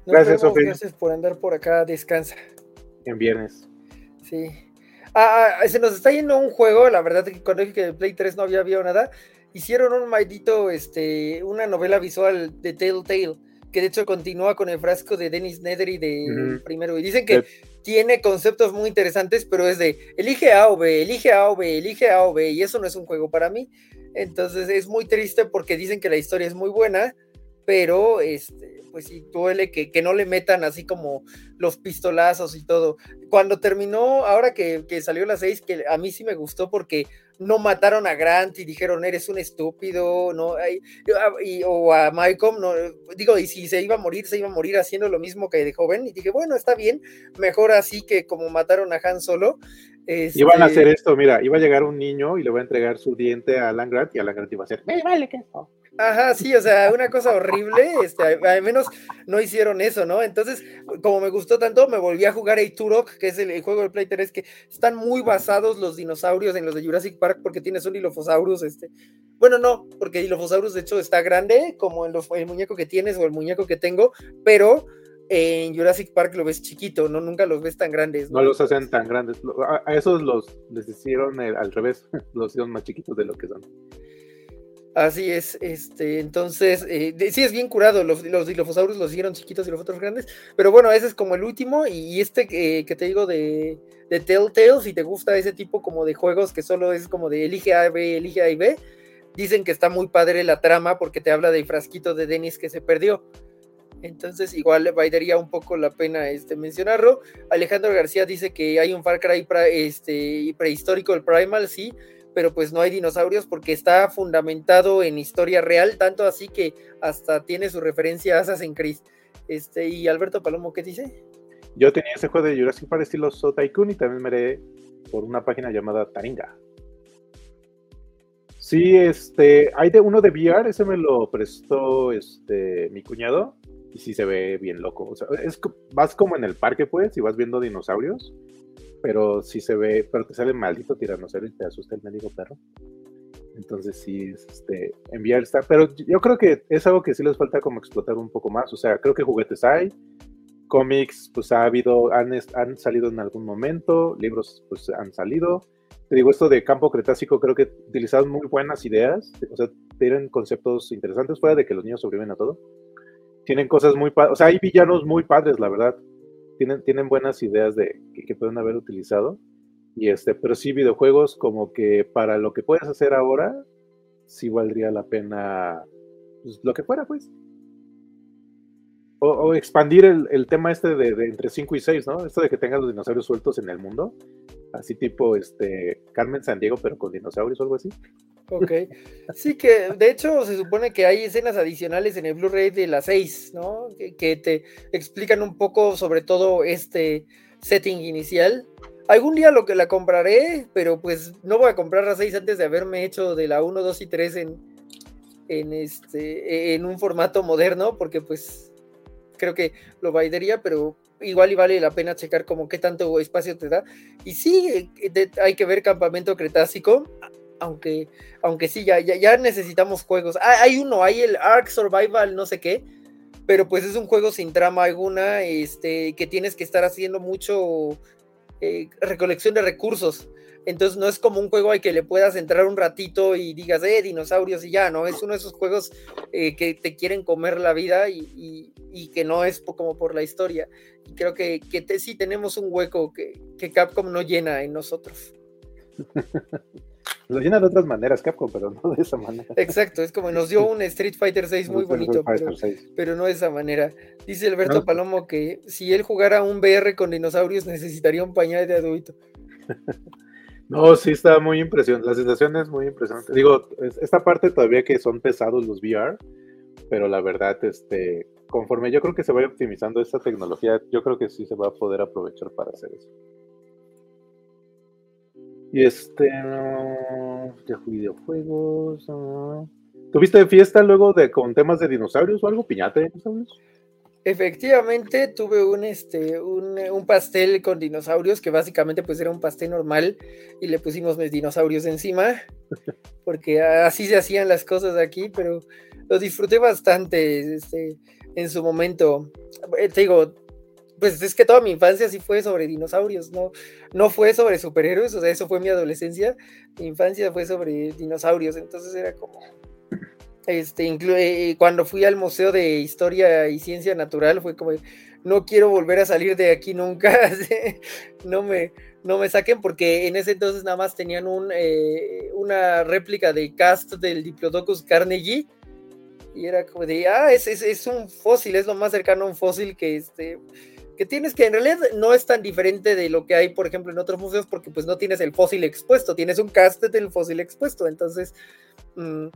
gracias, Sofía. Gracias por andar por acá, descansa. En viernes. Sí. Ah, ah, se nos está yendo un juego, la verdad que cuando dije que Play 3 no había habido nada, hicieron un maldito, este, una novela visual de Telltale que de hecho continúa con el frasco de Dennis Nedry de primero. Y dicen que tiene conceptos muy interesantes, pero es de elige A o B, elige A o B, elige A o B, y eso no es un juego para mí. Entonces es muy triste porque dicen que la historia es muy buena, pero este, pues sí, duele que, que no le metan así como los pistolazos y todo. Cuando terminó, ahora que, que salió la 6, que a mí sí me gustó porque no mataron a Grant y dijeron eres un estúpido, no, y, o a Malcolm, no, digo, y si se iba a morir, se iba a morir haciendo lo mismo que de joven, y dije, bueno, está bien, mejor así que como mataron a Han Solo. Iban a hacer este esto, mira, iba a llegar un niño y le va a entregar su diente a Alan Grant y Alan Grant iba a hacer, me vale que eso. Ajá, sí, o sea, una cosa horrible, este, al menos no hicieron eso, ¿no? Entonces, como me gustó tanto, me volví a jugar a Turok, que es el, juego del Play 3, que están muy basados los dinosaurios en los de Jurassic Park, porque tienes un Dilophosaurus, este, bueno, no, porque Dilophosaurus de hecho está grande, como el, el muñeco que tienes o el muñeco que tengo, pero en Jurassic Park lo ves chiquito, no nunca los ves tan grandes. No, los hacen tan grandes. A, esos los les hicieron al revés, los hicieron más chiquitos de lo que son. Así es, este, entonces, eh, sí es bien curado, los, los Dilophosaurus los hicieron chiquitos y los otros grandes, pero bueno, ese es como el último, y, este que te digo de, de Telltale, si te gusta ese tipo como de juegos que solo es como de elige A, B, elige A y B, dicen que está muy padre la trama porque te habla del frasquito de Dennis que se perdió. Entonces, igual valdría un poco la pena este, mencionarlo. Alejandro García dice que hay un Far Cry este, prehistórico, el Primal, sí, pero pues no hay dinosaurios porque está fundamentado en historia real, tanto así que hasta tiene su referencia a Assassin's Creed. Este, y Alberto Palomo, ¿qué dice? Yo tenía ese juego de Jurassic Park estilo So Tycoon y también me heredé por una página llamada Taringa. Sí, este, hay de uno de VR, ese me lo prestó este mi cuñado y sí se ve bien loco. O sea, es, vas como en el parque, pues, y vas viendo dinosaurios pero si se ve, pero te sale maldito tiranosaurio y te asusta el médico perro. Entonces sí, este, enviar está, pero yo creo que es algo que sí les falta como explotar un poco más, o sea, creo que juguetes hay, cómics pues ha habido, han, han salido en algún momento, libros pues han salido, te digo, esto de campo cretácico creo que utilizaron muy buenas ideas, o sea, tienen conceptos interesantes fuera de que los niños sobreviven a todo. Tienen cosas muy padres, o sea, hay villanos muy padres, la verdad tienen, buenas ideas de que, pueden haber utilizado. Y este, pero sí, videojuegos como que para lo que puedes hacer ahora, sí valdría la pena pues, lo que fuera, pues. O, expandir el, tema este de, entre 5 y 6, ¿no? Esto de que tengas los dinosaurios sueltos en el mundo. Así tipo este Carmen San Diego, pero con dinosaurios o algo así. Ok. Sí, que de hecho se supone que hay escenas adicionales en el Blu-ray de las 6, ¿no? Que, te explican un poco sobre todo este setting inicial. algún día lo que la compraré, pero pues no voy a comprar la 6 antes de haberme hecho de la 1, 2 y 3 en, en, este, en un formato moderno, porque pues creo que lo validaría, pero igual y vale la pena checar como qué tanto espacio te da. Y sí, eh, hay que ver Campamento Cretácico, aunque, aunque sí, ya, ya, necesitamos juegos. Ah, hay uno, hay el Ark Survival, no sé qué, pero pues es un juego sin trama alguna, este, que tienes que estar haciendo mucho eh, recolección de recursos. Entonces no es como un juego al que le puedas entrar un ratito y digas, eh, dinosaurios y ya, ¿no? Es uno de esos juegos eh, que te quieren comer la vida y, que no es como por la historia. Y creo que, que sí tenemos un hueco que, que Capcom no llena en nosotros. Lo llena de otras maneras Capcom, pero no de esa manera. Exacto, es como nos dio un Street Fighter 6 muy bonito, pero, no de esa manera. Dice Alberto Palomo que si él jugara un VR con dinosaurios necesitaría un pañal de adulto. No, sí está muy impresionante. La sensación es muy impresionante. Digo, esta parte todavía que son pesados los VR, pero la verdad, este, conforme yo creo que se vaya optimizando esta tecnología, yo creo que sí se va a poder aprovechar para hacer eso. Y este, no, videojuegos. ¿Tuviste fiesta luego de con temas de dinosaurios o algo? ¿Piñata de dinosaurios? Efectivamente, tuve un, este, un, pastel con dinosaurios que básicamente pues era un pastel normal y le pusimos mis dinosaurios encima, porque así se hacían las cosas aquí, pero lo disfruté bastante este, en su momento. Eh, te digo, pues es que toda mi infancia sí fue sobre dinosaurios, no, no fue sobre superhéroes, o sea, eso fue mi adolescencia, mi infancia fue sobre dinosaurios, entonces era como, este, eh, cuando fui al Museo de Historia y Ciencia Natural fue como, no quiero volver a salir de aquí nunca, no me, no me saquen porque en ese entonces nada más tenían un, eh, una réplica de cast del Diplodocus Carnegie y era como de, ah, es, es, es, un fósil, es lo más cercano a un fósil que este que tienes que en realidad no es tan diferente de lo que hay, por ejemplo, en otros museos, porque pues no tienes el fósil expuesto, tienes un cast del fósil expuesto, entonces, mm,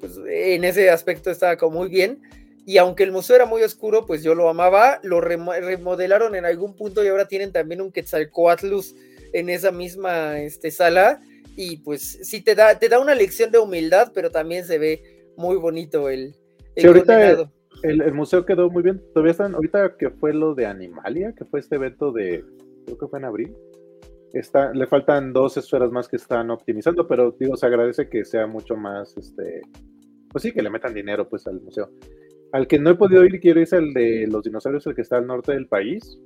pues en ese aspecto estaba como muy bien. Y aunque el museo era muy oscuro, pues yo lo amaba, lo remodelaron en algún punto y ahora tienen también un Quetzalcoatlus en esa misma este, sala. Y pues sí te da, te da una lección de humildad, pero también se ve muy bonito el, el el, museo quedó muy bien. Todavía están, ahorita que fue lo de Animalia, que fue este evento de, creo que fue en abril. Está, le faltan dos esferas más que están optimizando, pero digo, se agradece que sea mucho más, este, pues sí, que le metan dinero pues al museo. Al que no he podido ir, quiero ir es el de los dinosaurios, el que está al norte del país.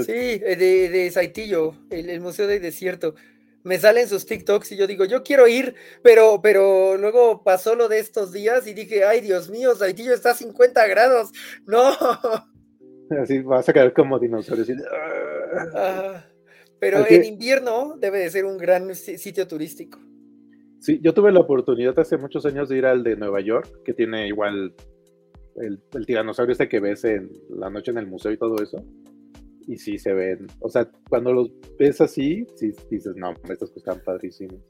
Sí, eh, de, de Saitillo, el, el Museo de Desierto me salen sus TikToks y yo digo, yo quiero ir, pero, pero luego pasó lo de estos días y dije, ay, Dios mío, Saitillo está a 50 grados, no. Así vas a quedar como dinosaurio. pero en invierno debe de ser un gran sitio turístico. Sí, yo tuve la oportunidad hace muchos años de ir al de Nueva York, que tiene igual el, el tiranosaurio este que ves en la noche en el museo y todo eso y sí se ven, o sea, cuando los ves así, sí dices, no, estos que están padrísimos.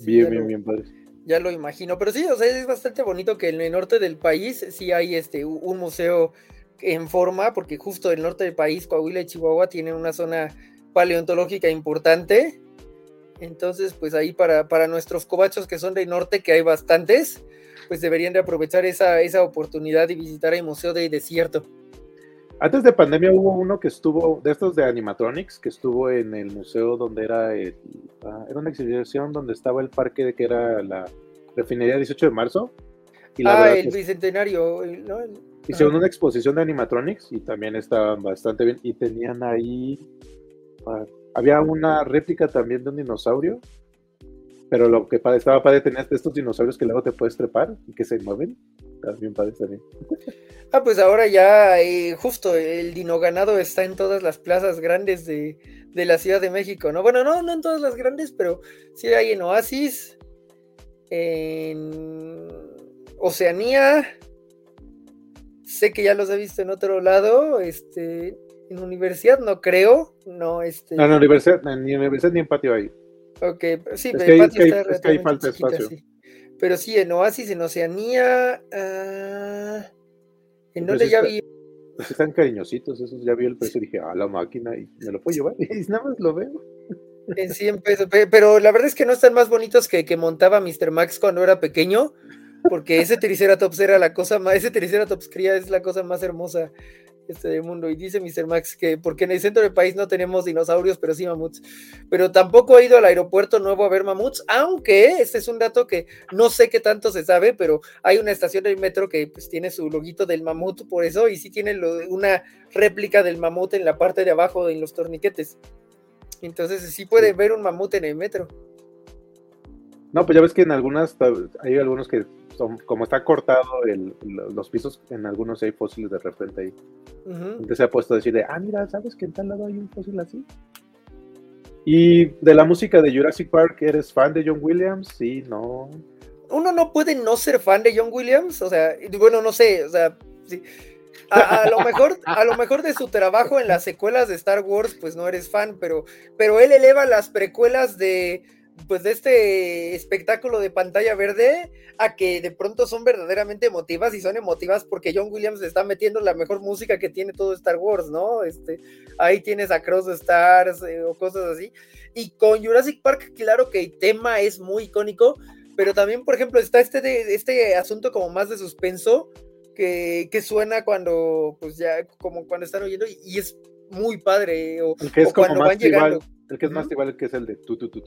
bien, bien, bien padres. Ya lo imagino, pero sí, o sea, es bastante bonito que en el norte del país sí hay este un museo en forma, porque justo el norte del país, Coahuila y Chihuahua, tienen una zona paleontológica importante. Entonces, pues ahí para, para nuestros cobachos que son del norte, que hay bastantes, pues deberían de aprovechar esa, esa oportunidad y visitar el Museo de Desierto. Antes de pandemia hubo uno que estuvo, de estos de animatronics, que estuvo en el museo donde era, el, ah, era una exhibición donde estaba el parque que era la refinería 18 de marzo. ah, el bicentenario. ¿no? Hicieron una exposición de animatronics y también estaban bastante bien. Y tenían ahí, ah, había una réplica también de un dinosaurio pero lo que estaba padre tener estos dinosaurios que luego te puedes trepar y que se mueven. También padre también. Ah, pues ahora ya eh, justo el dino ganado está en todas las plazas grandes de, la Ciudad de México, ¿no? Bueno, no, no en todas las grandes, pero sí hay en Oasis, en Oceanía. Sé que ya los he visto en otro lado, este, en universidad no creo, no, este. No, en universidad, ni en universidad ni en patio ahí. Ok, sí, pero es que, falta espacio. Pero sí, en Oasis, en Oceanía. Ah, ¿En dónde ya vi? Pues están cariñositos, esos ya vi el precio y dije, ah, la máquina, y me lo puedo llevar, y nada más lo veo. En 100 pesos, pero la verdad es que no están más bonitos que que montaba Mr. Max cuando era pequeño, porque ese Triceratops era la cosa más, ese Triceratops cría es la cosa más hermosa este del mundo. Y dice Mr. Max que porque en el centro del país no tenemos dinosaurios, pero sí mamuts. Pero tampoco he ido al aeropuerto nuevo a ver mamuts, aunque este es un dato que no sé qué tanto se sabe, pero hay una estación del metro que pues tiene su loguito del mamut por eso, y sí tiene una réplica del mamut en la parte de abajo en los torniquetes. Entonces sí pueden ver un mamut en el metro. No, pues ya ves que en algunas, hay algunos que son, como está cortado el, los pisos, en algunos hay fósiles de repente ahí. Entonces se ha puesto a decir de, ah, mira, ¿sabes que en tal lado hay un fósil así? Y de la música de Jurassic Park, ¿eres fan de John Williams? Sí, no. Uno no puede no ser fan de John Williams, o sea, bueno, no sé, o sea, sí. A, lo mejor, a lo mejor de su trabajo en las secuelas de Star Wars, pues no eres fan, pero, pero él eleva las precuelas de, pues de este espectáculo de pantalla verde a que de pronto son verdaderamente emotivas y son emotivas porque John Williams está metiendo la mejor música que tiene todo Star Wars, ¿no? Este, ahí tienes a Cross the Stars eh, o cosas así. Y con Jurassic Park, claro que el tema es muy icónico, pero también, por ejemplo, está este, de, este asunto como más de suspenso que, suena cuando, pues ya, como cuando están oyendo, y, es muy padre. O, que es cuando van llegando. El que es más igual que es el de tu, tu, tu,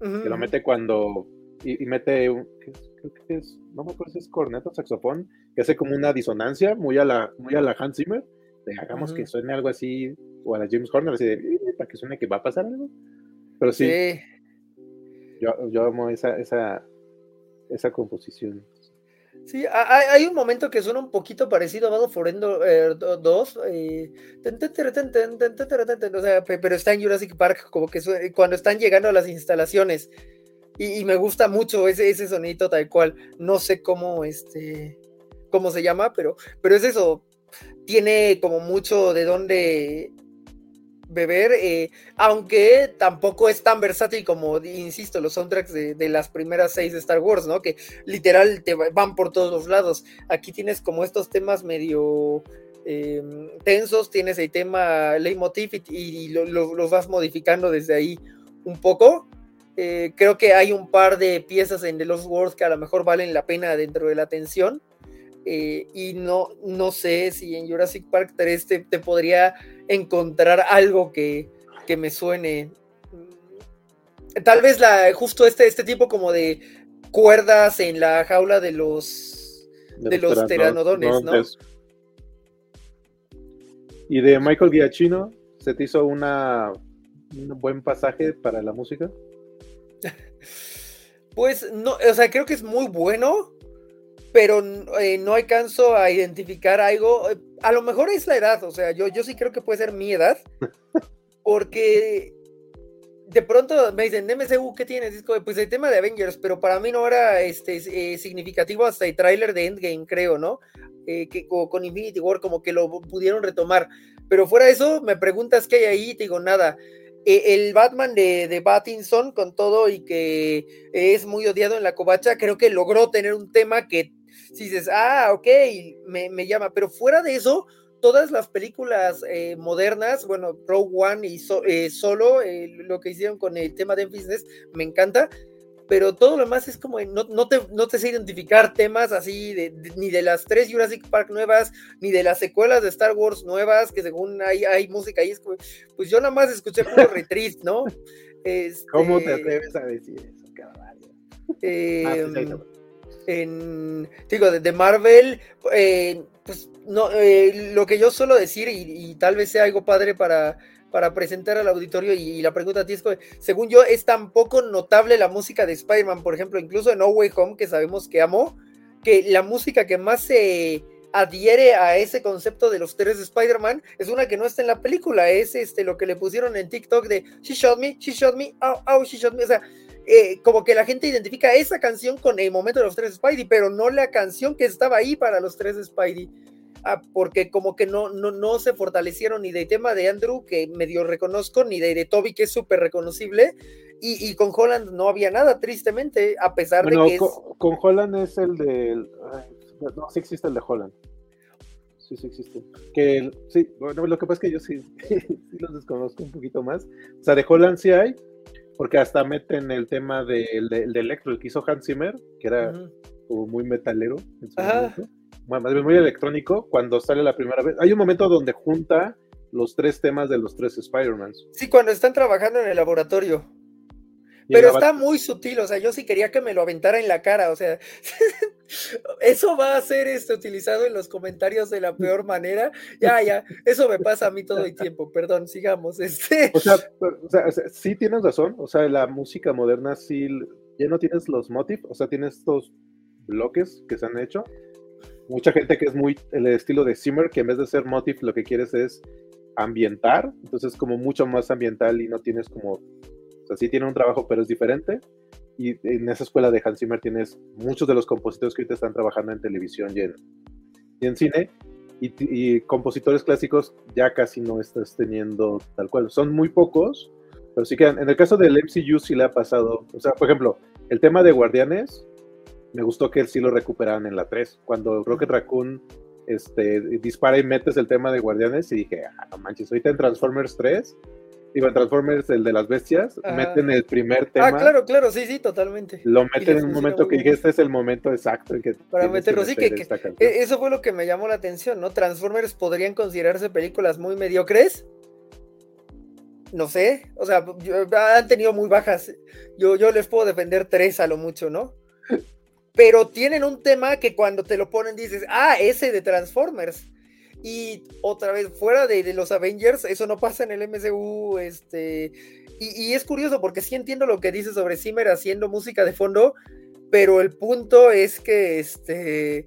que lo mete cuando y, mete creo que es, no me acuerdo si es corneto, saxofón, que hace como una disonancia muy a la, muy a la Hans Zimmer, de hagamos que suene algo así, o a la James Horner, así de, para que suene que va a pasar algo. Pero sí, Yo, yo amo esa, esa, esa composición. Sí, hay, un momento que suena un poquito parecido a Battle for Endor 2, pero está en Jurassic Park, como que cuando están llegando a las instalaciones. Y, me gusta mucho ese, ese sonido tal cual. No sé cómo, este, cómo se llama, pero, pero es eso. Tiene como mucho de dónde beber, eh, aunque tampoco es tan versátil como, insisto, los soundtracks de, las primeras seis de Star Wars, ¿no? Que literal te van por todos los lados. Aquí tienes como estos temas medio em, tensos, tienes el tema leitmotiv y, y los vas modificando desde ahí un poco. Eh, creo que hay un par de piezas en The Lost World que a lo mejor valen la pena dentro de la atención. Eh, y no, no sé si en Jurassic Park 3 te, podría encontrar algo que, me suene. Tal vez la, justo este, este tipo como de cuerdas en la jaula de los de, los teranodones, ¿no? Y de Michael Giacchino, ¿se te hizo una, un buen pasaje para la música? Pues no, o sea, creo que es muy bueno, pero eh, no alcanzo a identificar algo. Eh, a lo mejor es la edad, o sea, yo, yo sí creo que puede ser mi edad, porque de pronto me dicen, MCU, ¿qué tienes? Pues el tema de Avengers, pero para mí no era este, eh, significativo hasta el tráiler de Endgame, creo, ¿no? que con Infinity War como que lo pudieron retomar. Pero fuera de eso, me preguntas qué hay ahí, te digo, nada. el Batman de, de Battinson, con todo y que es muy odiado en la covacha, creo que logró tener un tema que si dices, ah, ok, me, llama, pero fuera de eso, todas las películas eh, modernas, bueno, Rogue One y eh, Solo, eh, lo que hicieron con el tema de business, me encanta, pero todo lo demás es como, no, no, te, no te sé identificar temas así, de, ni de las tres Jurassic Park nuevas, ni de las secuelas de Star Wars nuevas, que según hay, hay música ahí, es como, pues yo nada más escuché puro retreat, ¿no? ¿Cómo te este atreves a decir eso? Eh, ah, en, digo, de, Marvel, eh, pues no, eh, lo que yo suelo decir, y, tal vez sea algo padre para, para presentar al auditorio, y, la pregunta a ti es, según yo, es tan poco notable la música de Spider-Man, por ejemplo, incluso en No Way Home, que sabemos que amo, que la música que más se adhiere a ese concepto de los tres de Spider-Man es una que no está en la película, es este lo que le pusieron en TikTok de She shot me, she shot me, oh, oh, she shot me, o sea, eh, como que la gente identifica esa canción con el momento de los tres Spidey, pero no la canción que estaba ahí para los tres Spidey. Ah, porque como que no, no, no se fortalecieron ni de tema de Andrew, que medio reconozco, ni de, de Toby, que es súper reconocible, y, con Holland no había nada, tristemente, a pesar de que con, con Holland es el del... No, sí existe el de Holland. sí, sí existen. Que, sí, bueno, lo que pasa es que yo sí, sí los desconozco un poquito más. O sea, de Holland sí hay, porque hasta meten el tema del de, de, Electro, el que hizo Hans Zimmer, que era como muy metalero en su momento. Bueno, más bien muy electrónico, cuando sale la primera vez. Hay un momento donde junta los tres temas de los tres Spider-Mans. Sí, cuando están trabajando en el laboratorio. Pero está muy sutil, o sea, yo sí quería que me lo aventara en la cara, o sea, eso va a ser este, utilizado en los comentarios de la peor manera. Ya, ya, eso me pasa a mí todo el tiempo, perdón, sigamos. Este. O, sea, o, sea, sí tienes razón, o sea, la música moderna sí, ya no tienes los motifs, o sea, tienes estos bloques que se han hecho. Mucha gente que es muy el estilo de Zimmer, que en vez de ser motif, lo que quieres es ambientar, entonces como mucho más ambiental y no tienes como, sea, sí tiene un trabajo, pero es diferente. Y en esa escuela de Hans Zimmer tienes muchos de los compositores que ahorita están trabajando en televisión y en, cine, y, y, compositores clásicos ya casi no estás teniendo tal cual. Son muy pocos, pero sí que en el caso del MCU sí le ha pasado. O sea, por ejemplo, el tema de Guardianes, me gustó que sí lo recuperaran en la 3. Cuando Rocket Raccoon este, dispara y metes el tema de Guardianes y dije, ah, no manches, ahorita en Transformers 3, en Transformers, el de las bestias, meten el primer ah, tema. Ah, claro, claro, sí, sí, totalmente. Lo meten en un momento que dije, este es el momento exacto en que... Para meterlo, sí, que, eso fue lo que me llamó la atención, ¿no? Transformers podrían considerarse películas muy mediocres. No sé, o sea, han tenido muy bajas. Yo, yo les puedo defender tres a lo mucho, ¿no? pero tienen un tema que cuando te lo ponen dices, ah, ese de Transformers. Y otra vez, fuera de, los Avengers, eso no pasa en el MCU, este... Y, es curioso porque sí entiendo lo que dice sobre Zimmer haciendo música de fondo, pero el punto es que este,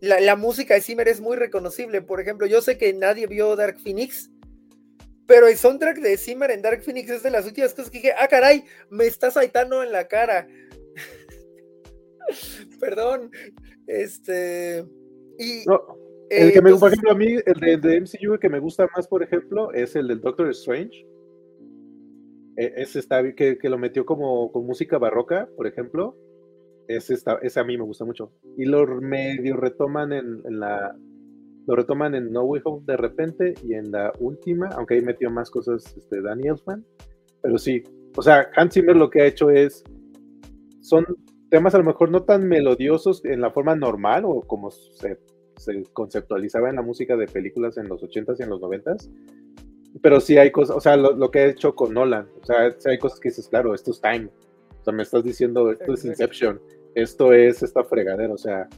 la, música de Zimmer es muy reconocible. Por ejemplo, yo sé que nadie vio Dark Phoenix, pero el soundtrack de Zimmer en Dark Phoenix es de las últimas cosas que dije, ah, caray, me está saltando en la cara. Perdón. Este. Y. el que me, por ejemplo, a mí, el de, MCU que me gusta más, por ejemplo, es el del Doctor Strange. E, ese está que, que lo metió como con música barroca, por ejemplo. Ese, está, ese a mí me gusta mucho. Y lo medio retoman en, en, la. Lo retoman en No Way Home de repente y en la última, aunque ahí metió más cosas este, Danny Elfman. Pero sí, o sea, Hans Zimmer lo que ha hecho es. Son temas a lo mejor no tan melodiosos en la forma normal o como se, conceptualizaba en la música de películas en los 80s y en los 90s, pero sí hay cosas, o sea, lo, que he hecho con Nolan, o sea, hay cosas que dices, claro, esto es Time, o sea, me estás diciendo, esto es Inception, esto es esta fregadera, o sea,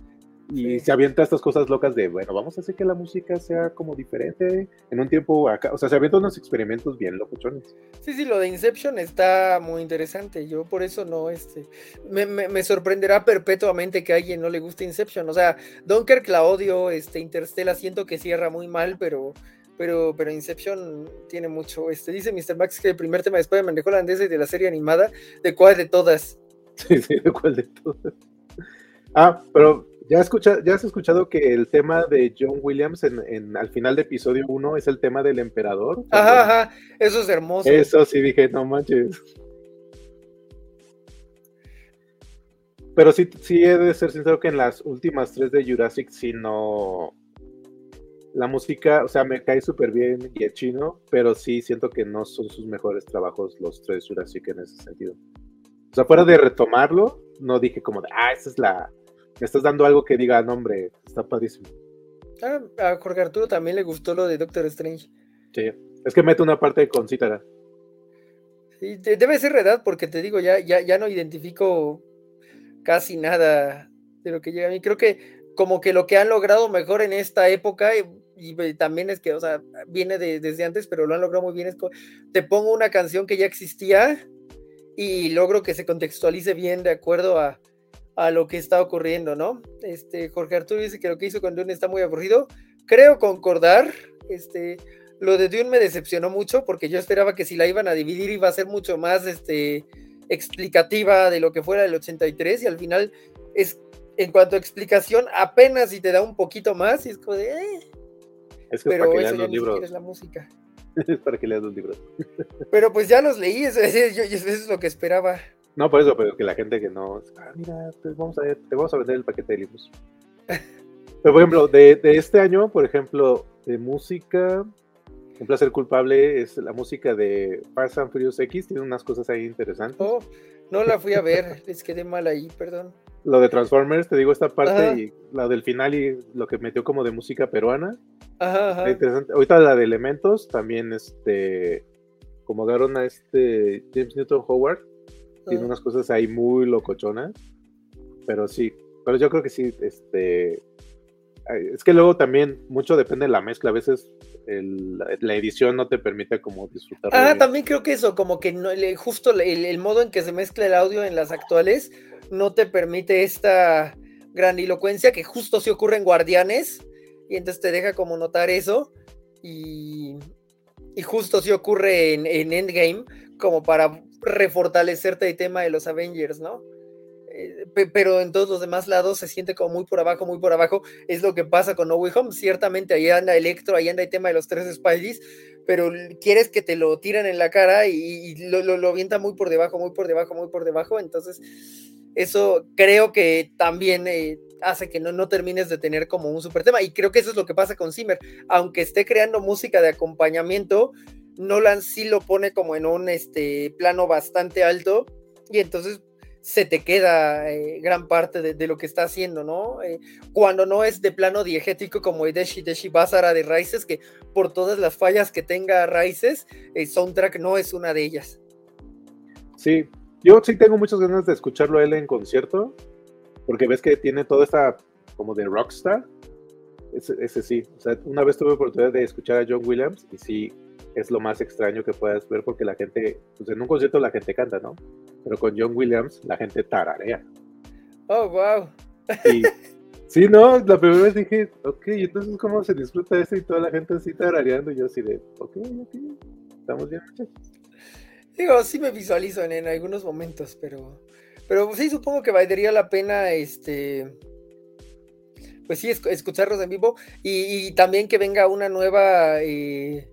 y se avienta estas cosas locas de, bueno, vamos a hacer que la música sea como diferente en un tiempo acá. O sea, se avienta unos experimentos bien locuchones. Sí, sí, lo de Inception está muy interesante. Yo por eso no, este, me, me, sorprenderá perpetuamente que a alguien no le guste Inception. O sea, Dunkirk la odio, este, Interstellar siento que cierra muy mal, pero... Pero, pero Inception tiene mucho. Este, dice Mr. Max que el primer tema de Spider-Man de holandesa y de la serie animada, ¿de cuál de todas? Sí, sí, de cuál de todas. Ah, pero ¿Ya, escucha, ¿Ya has escuchado que el tema de John Williams en, al final de episodio 1 es el tema del emperador? Ajá, ajá, eso es hermoso. Eso sí dije, no manches. Pero sí, sí he de ser sincero que en las últimas tres de Jurassic sí no... La música, o sea, me cae súper bien y es chino, pero sí siento que no son sus mejores trabajos los tres Jurassic en ese sentido. O sea, fuera de retomarlo, no dije como de, ah, esa es la, me estás dando algo que diga, nombre, está padrísimo. Ah, a Jorge Arturo también le gustó lo de Doctor Strange. Sí, es que mete una parte con cítara. Sí, debe ser verdad, porque te digo, ya, ya, ya no identifico casi nada de lo que llega a mí. Creo que como que lo que han logrado mejor en esta época, y, también es que, o sea, viene de, desde antes, pero lo han logrado muy bien, es te pongo una canción que ya existía y logro que se contextualice bien de acuerdo a, a lo que está ocurriendo, ¿no? Este, Jorge Arturo dice que lo que hizo con Dune está muy aburrido. Creo concordar, este, lo de Dune me decepcionó mucho porque yo esperaba que si la iban a dividir iba a ser mucho más, este, explicativa de lo que fuera el 83 y al final es, en cuanto a explicación, apenas si te da un poquito más y es como de, eh. Es que Pero para que los libros. es la música. es para que leas los libros. Pero pues ya los leí, eso es lo que esperaba. No, por eso, pero que la gente que no. Ah, mira, te vamos a, te vamos a vender el paquete de libros. Pero, por ejemplo, de, de este año, por ejemplo, de música, un placer culpable es la música de Fast and Furious X, tiene unas cosas ahí interesantes. Oh, no la fui a ver, les quedé mal ahí, perdón. Lo de Transformers, te digo esta parte y la del final y lo que metió como de música peruana. Ajá, ajá. Interesante. Ahorita la de Elementos también, este, como a este James Newton Howard, tiene unas cosas ahí muy locochonas, pero sí, pero yo creo que sí, este, es que luego también mucho depende de la mezcla, a veces la edición no te permite como disfrutar. Ah, también creo que eso, como que no, justo el, modo en que se mezcla el audio en las actuales no te permite esta grandilocuencia que justo se ocurre en Guardianes y entonces te deja como notar eso y, y justo se ocurre en, en Endgame como para refortalecerte el tema de los Avengers, ¿no? Eh, pero en todos los demás lados se siente como muy por abajo, muy por abajo. Es lo que pasa con No Way Home. Ciertamente ahí anda Electro, ahí anda el tema de los tres Spideys, pero quieres que te lo tiran en la cara y, lo, lo, avienta muy por debajo, muy por debajo, muy por debajo. Entonces, eso creo que también eh, hace que no, no termines de tener como un super tema. Y creo que eso es lo que pasa con Zimmer. Aunque esté creando música de acompañamiento, Nolan sí lo pone como en un este, plano bastante alto. Y entonces se te queda eh, gran parte de, lo que está haciendo, ¿no? Eh, cuando no es de plano diegético como Deshi Deshi Basara de Raíces, que por todas las fallas que tenga Raíces, el soundtrack no es una de ellas. Sí, yo sí tengo muchas ganas de escucharlo a él en concierto, porque ves que tiene toda esta como de rockstar. Ese, ese sí, o sea, una vez tuve oportunidad de escuchar a John Williams y sí, es lo más extraño que puedas ver porque la gente, pues en un concierto la gente canta, ¿no? Pero con John Williams la gente tararea. Oh, wow. sí, no, la primera vez dije, ok, entonces cómo se disfruta esto y toda la gente así tarareando y yo así de, ok, ok, estamos bien, muchachos. Digo, sí me visualizo en, algunos momentos, pero, pero sí supongo que valdría la pena, este, pues sí, escucharlos en vivo y, también que venga una nueva... Eh,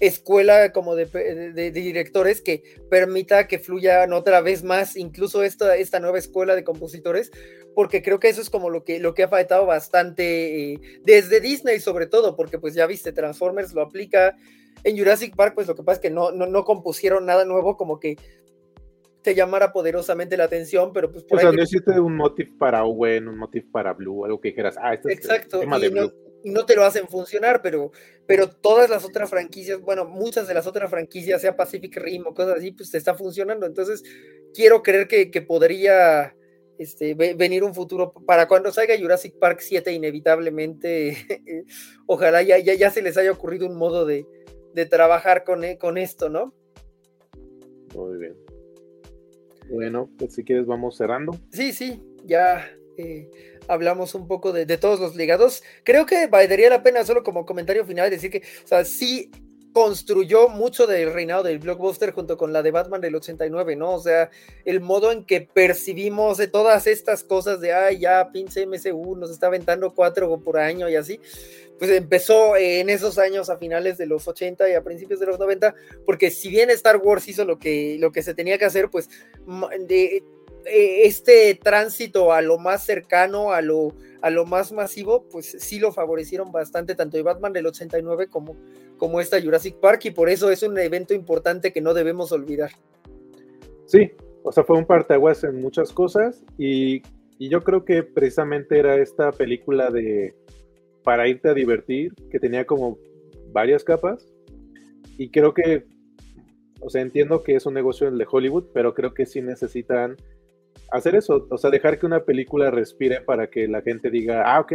escuela como de, directores que permita que fluyan otra vez más, incluso esta, esta nueva escuela de compositores, porque creo que eso es como lo que, lo que ha faltado bastante eh, desde Disney sobre todo, porque pues ya viste, Transformers lo aplica, en Jurassic Park pues lo que pasa es que no, no, no compusieron nada nuevo, como que te llamara poderosamente la atención, pero pues por o sea, no existe un motif para Owen, un motif para Blue, algo que dijeras, ah, este Exacto, es el tema de Blue y no te lo hacen funcionar, pero, pero todas las otras franquicias, bueno, muchas de las otras franquicias, sea Pacific Rim o cosas así, pues te está funcionando. Entonces, quiero creer que, podría este, venir un futuro para cuando salga Jurassic Park 7, inevitablemente, ojalá ya, ya, ya, se les haya ocurrido un modo de, trabajar con, eh, con esto, ¿no? Muy bien. Bueno, pues si quieres vamos cerrando. Sí, sí, ya eh, hablamos un poco de, todos los ligados. Creo que valdría la pena, solo como comentario final, decir que, o sea, sí construyó mucho del reinado del blockbuster junto con la de Batman del 89, ¿no? O sea, el modo en que percibimos de todas estas cosas de, ay, ya, pinche MCU, nos está aventando cuatro por año y así, pues empezó en esos años a finales de los 80 y a principios de los 90, porque si bien Star Wars hizo lo que, lo que se tenía que hacer, pues eh, este tránsito a lo más cercano, a lo, a lo más masivo, pues sí lo favorecieron bastante, tanto de Batman del 89 como, como esta Jurassic Park, y por eso es un evento importante que no debemos olvidar. Sí, o sea, fue un parteaguas en muchas cosas, y, y yo creo que precisamente era esta película de para irte a divertir, que tenía como varias capas, y creo que, o sea, entiendo que es un negocio de Hollywood, pero creo que sí necesitan hacer eso, o sea, dejar que una película respire para que la gente diga, ah, ok,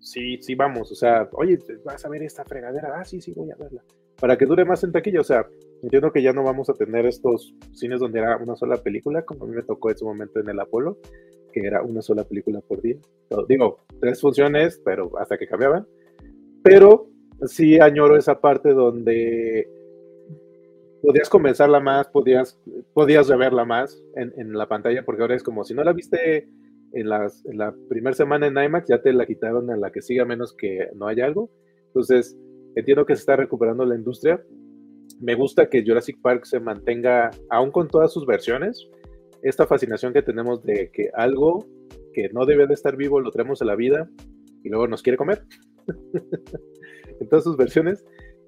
sí, sí, vamos, o sea, oye, vas a ver esta fregadera, ah, sí, sí, voy a verla, para que dure más en taquilla, o sea, entiendo que ya no vamos a tener estos cines donde era una sola película, como a mí me tocó en su momento en el Apolo, que era una sola película por día, digo, tres funciones, pero hasta que cambiaban, pero sí añoro esa parte donde podías comenzarla más, podías, podías reverla más en, la pantalla, porque ahora es como si no la viste en, las, en la primera semana en IMAX, ya te la quitaron en la que siga menos que no haya algo. Entonces, entiendo que se está recuperando la industria. Me gusta que Jurassic Park se mantenga, aún con todas sus versiones, esta fascinación que tenemos de que algo que no debe de estar vivo lo traemos a la vida y luego nos quiere comer en todas sus versiones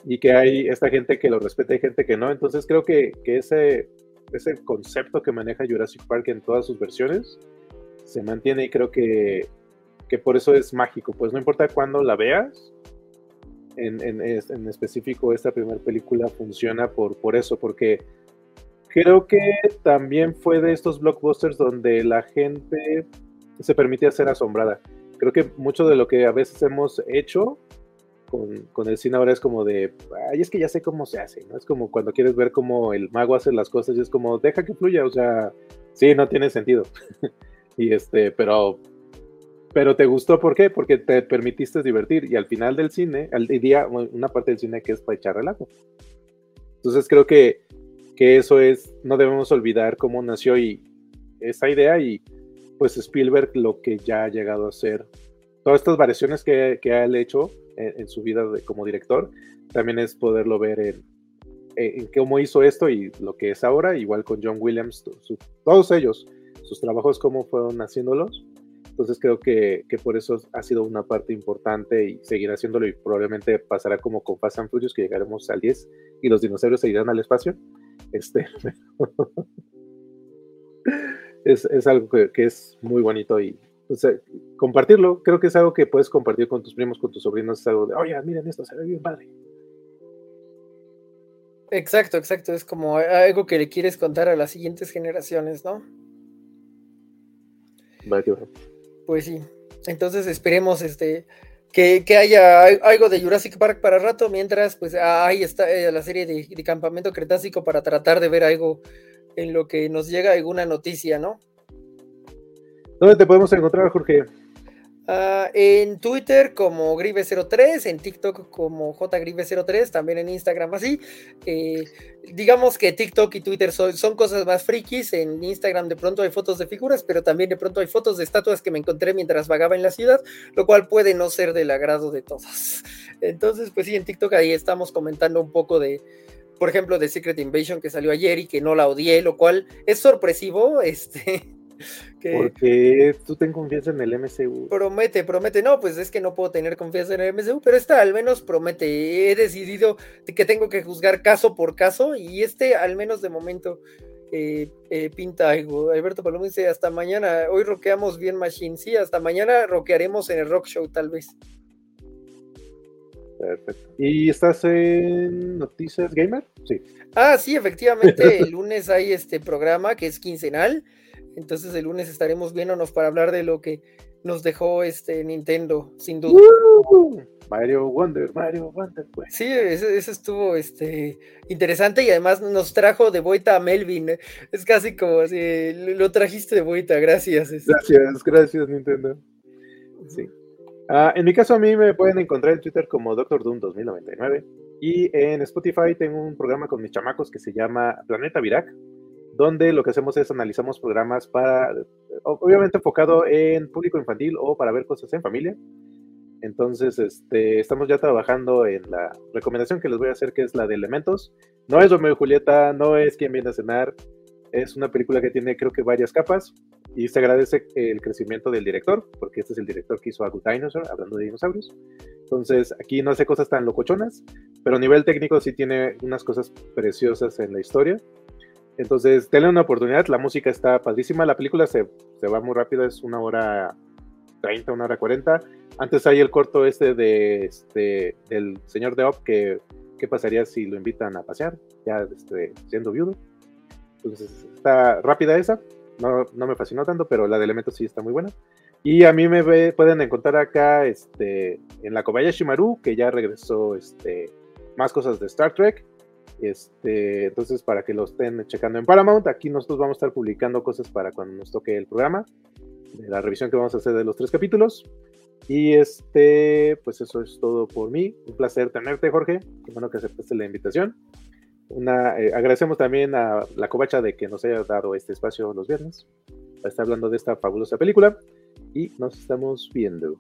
y que hay esta gente que lo respeta y gente que no. Entonces creo que, que ese, ese concepto que maneja Jurassic Park en todas sus versiones se mantiene y creo que, que por eso es mágico. Pues no importa cuándo la veas, en, en, en específico esta primera película funciona por, por eso, porque creo que también fue de estos blockbusters donde la gente se permitía ser asombrada. Creo que mucho de lo que a veces hemos hecho con, el cine ahora es como de, ay, es que ya sé cómo se hace, ¿no? Es como cuando quieres ver cómo el mago hace las cosas y es como, deja que fluya, o sea, sí, no tiene sentido. y este, pero, pero te gustó, ¿por qué? Porque te permitiste divertir y al final del cine, al día, una parte del cine que es para echar relajo. Entonces creo que, que eso es, no debemos olvidar cómo nació y esa idea y pues Spielberg lo que ya ha llegado a ser. Todas estas variaciones que, que ha hecho en, su vida como director, también es poderlo ver en, en, cómo hizo esto y lo que es ahora, igual con John Williams, todos ellos, sus trabajos, cómo fueron haciéndolos. Entonces creo que, que, por eso ha sido una parte importante y seguirá haciéndolo y probablemente pasará como con Fast and Furious que llegaremos al 10 y los dinosaurios se irán al espacio. Este, es, es, algo que, que, es muy bonito y compartirlo, creo que es algo que puedes compartir con tus primos, con tus sobrinos, es algo de, oye, miren esto, se ve bien padre. Exacto, exacto, es como algo que le quieres contar a las siguientes generaciones, ¿no? Pues sí, entonces esperemos este que, haya algo de Jurassic Park para rato, mientras pues ahí está eh, la serie de, de Campamento Cretácico para tratar de ver algo en lo que nos llega alguna noticia, ¿no? ¿Dónde te podemos encontrar, Jorge? Uh, en Twitter como Grive03, en TikTok como JGrive03, también en Instagram así. Eh, digamos que TikTok y Twitter son, son, cosas más frikis. En Instagram de pronto hay fotos de figuras, pero también de pronto hay fotos de estatuas que me encontré mientras vagaba en la ciudad, lo cual puede no ser del agrado de todos. Entonces, pues sí, en TikTok ahí estamos comentando un poco de, por ejemplo, de Secret Invasion que salió ayer y que no la odié, lo cual es sorpresivo. Este Porque tú ten confianza en el MCU. Promete, promete. No, pues es que no puedo tener confianza en el MCU, pero esta al menos promete. He decidido que tengo que juzgar caso por caso y este al menos de momento eh, eh, pinta algo. Alberto Palomo dice, hasta mañana, hoy roqueamos bien Machine. Sí, hasta mañana roquearemos en el rock show tal vez. Perfecto. ¿Y estás en Noticias Gamer? Sí. Ah, sí, efectivamente, el lunes hay este programa que es quincenal entonces el lunes estaremos viéndonos para hablar de lo que nos dejó este Nintendo, sin duda. Mario Wonder, Mario Wonder, pues. Sí, eso, estuvo este, interesante y además nos trajo de vuelta a Melvin. ¿eh? Es casi como así, lo trajiste de vuelta, gracias. Este. Gracias, gracias Nintendo. Sí. Ah, en mi caso a mí me pueden encontrar en Twitter como Doctor Doom 2099 y en Spotify tengo un programa con mis chamacos que se llama Planeta Virac donde lo que hacemos es analizamos programas para, obviamente enfocado en público infantil o para ver cosas en familia. Entonces, este, estamos ya trabajando en la recomendación que les voy a hacer, que es la de Elementos. No es Romeo y Julieta, no es quien viene a cenar, es una película que tiene creo que varias capas y se agradece el crecimiento del director, porque este es el director que hizo a Good Dinosaur, hablando de dinosaurios. Entonces, aquí no hace cosas tan locochonas, pero a nivel técnico sí tiene unas cosas preciosas en la historia. Entonces, denle una oportunidad, la música está padrísima, la película se, se va muy rápido, es una hora 30, una hora 40. Antes hay el corto este de este del señor de Op que qué pasaría si lo invitan a pasear, ya este, siendo viudo. Entonces, está rápida esa, no, no, me fascinó tanto, pero la de elementos sí está muy buena. Y a mí me ve, pueden encontrar acá este, en la Kobayashi Maru, que ya regresó este, más cosas de Star Trek este, entonces, para que lo estén checando en Paramount, aquí nosotros vamos a estar publicando cosas para cuando nos toque el programa, de la revisión que vamos a hacer de los tres capítulos. Y este, pues eso es todo por mí. Un placer tenerte, Jorge. Qué bueno que aceptaste la invitación. Una, eh, agradecemos también a la covacha de que nos haya dado este espacio los viernes para estar hablando de esta fabulosa película. Y nos estamos viendo.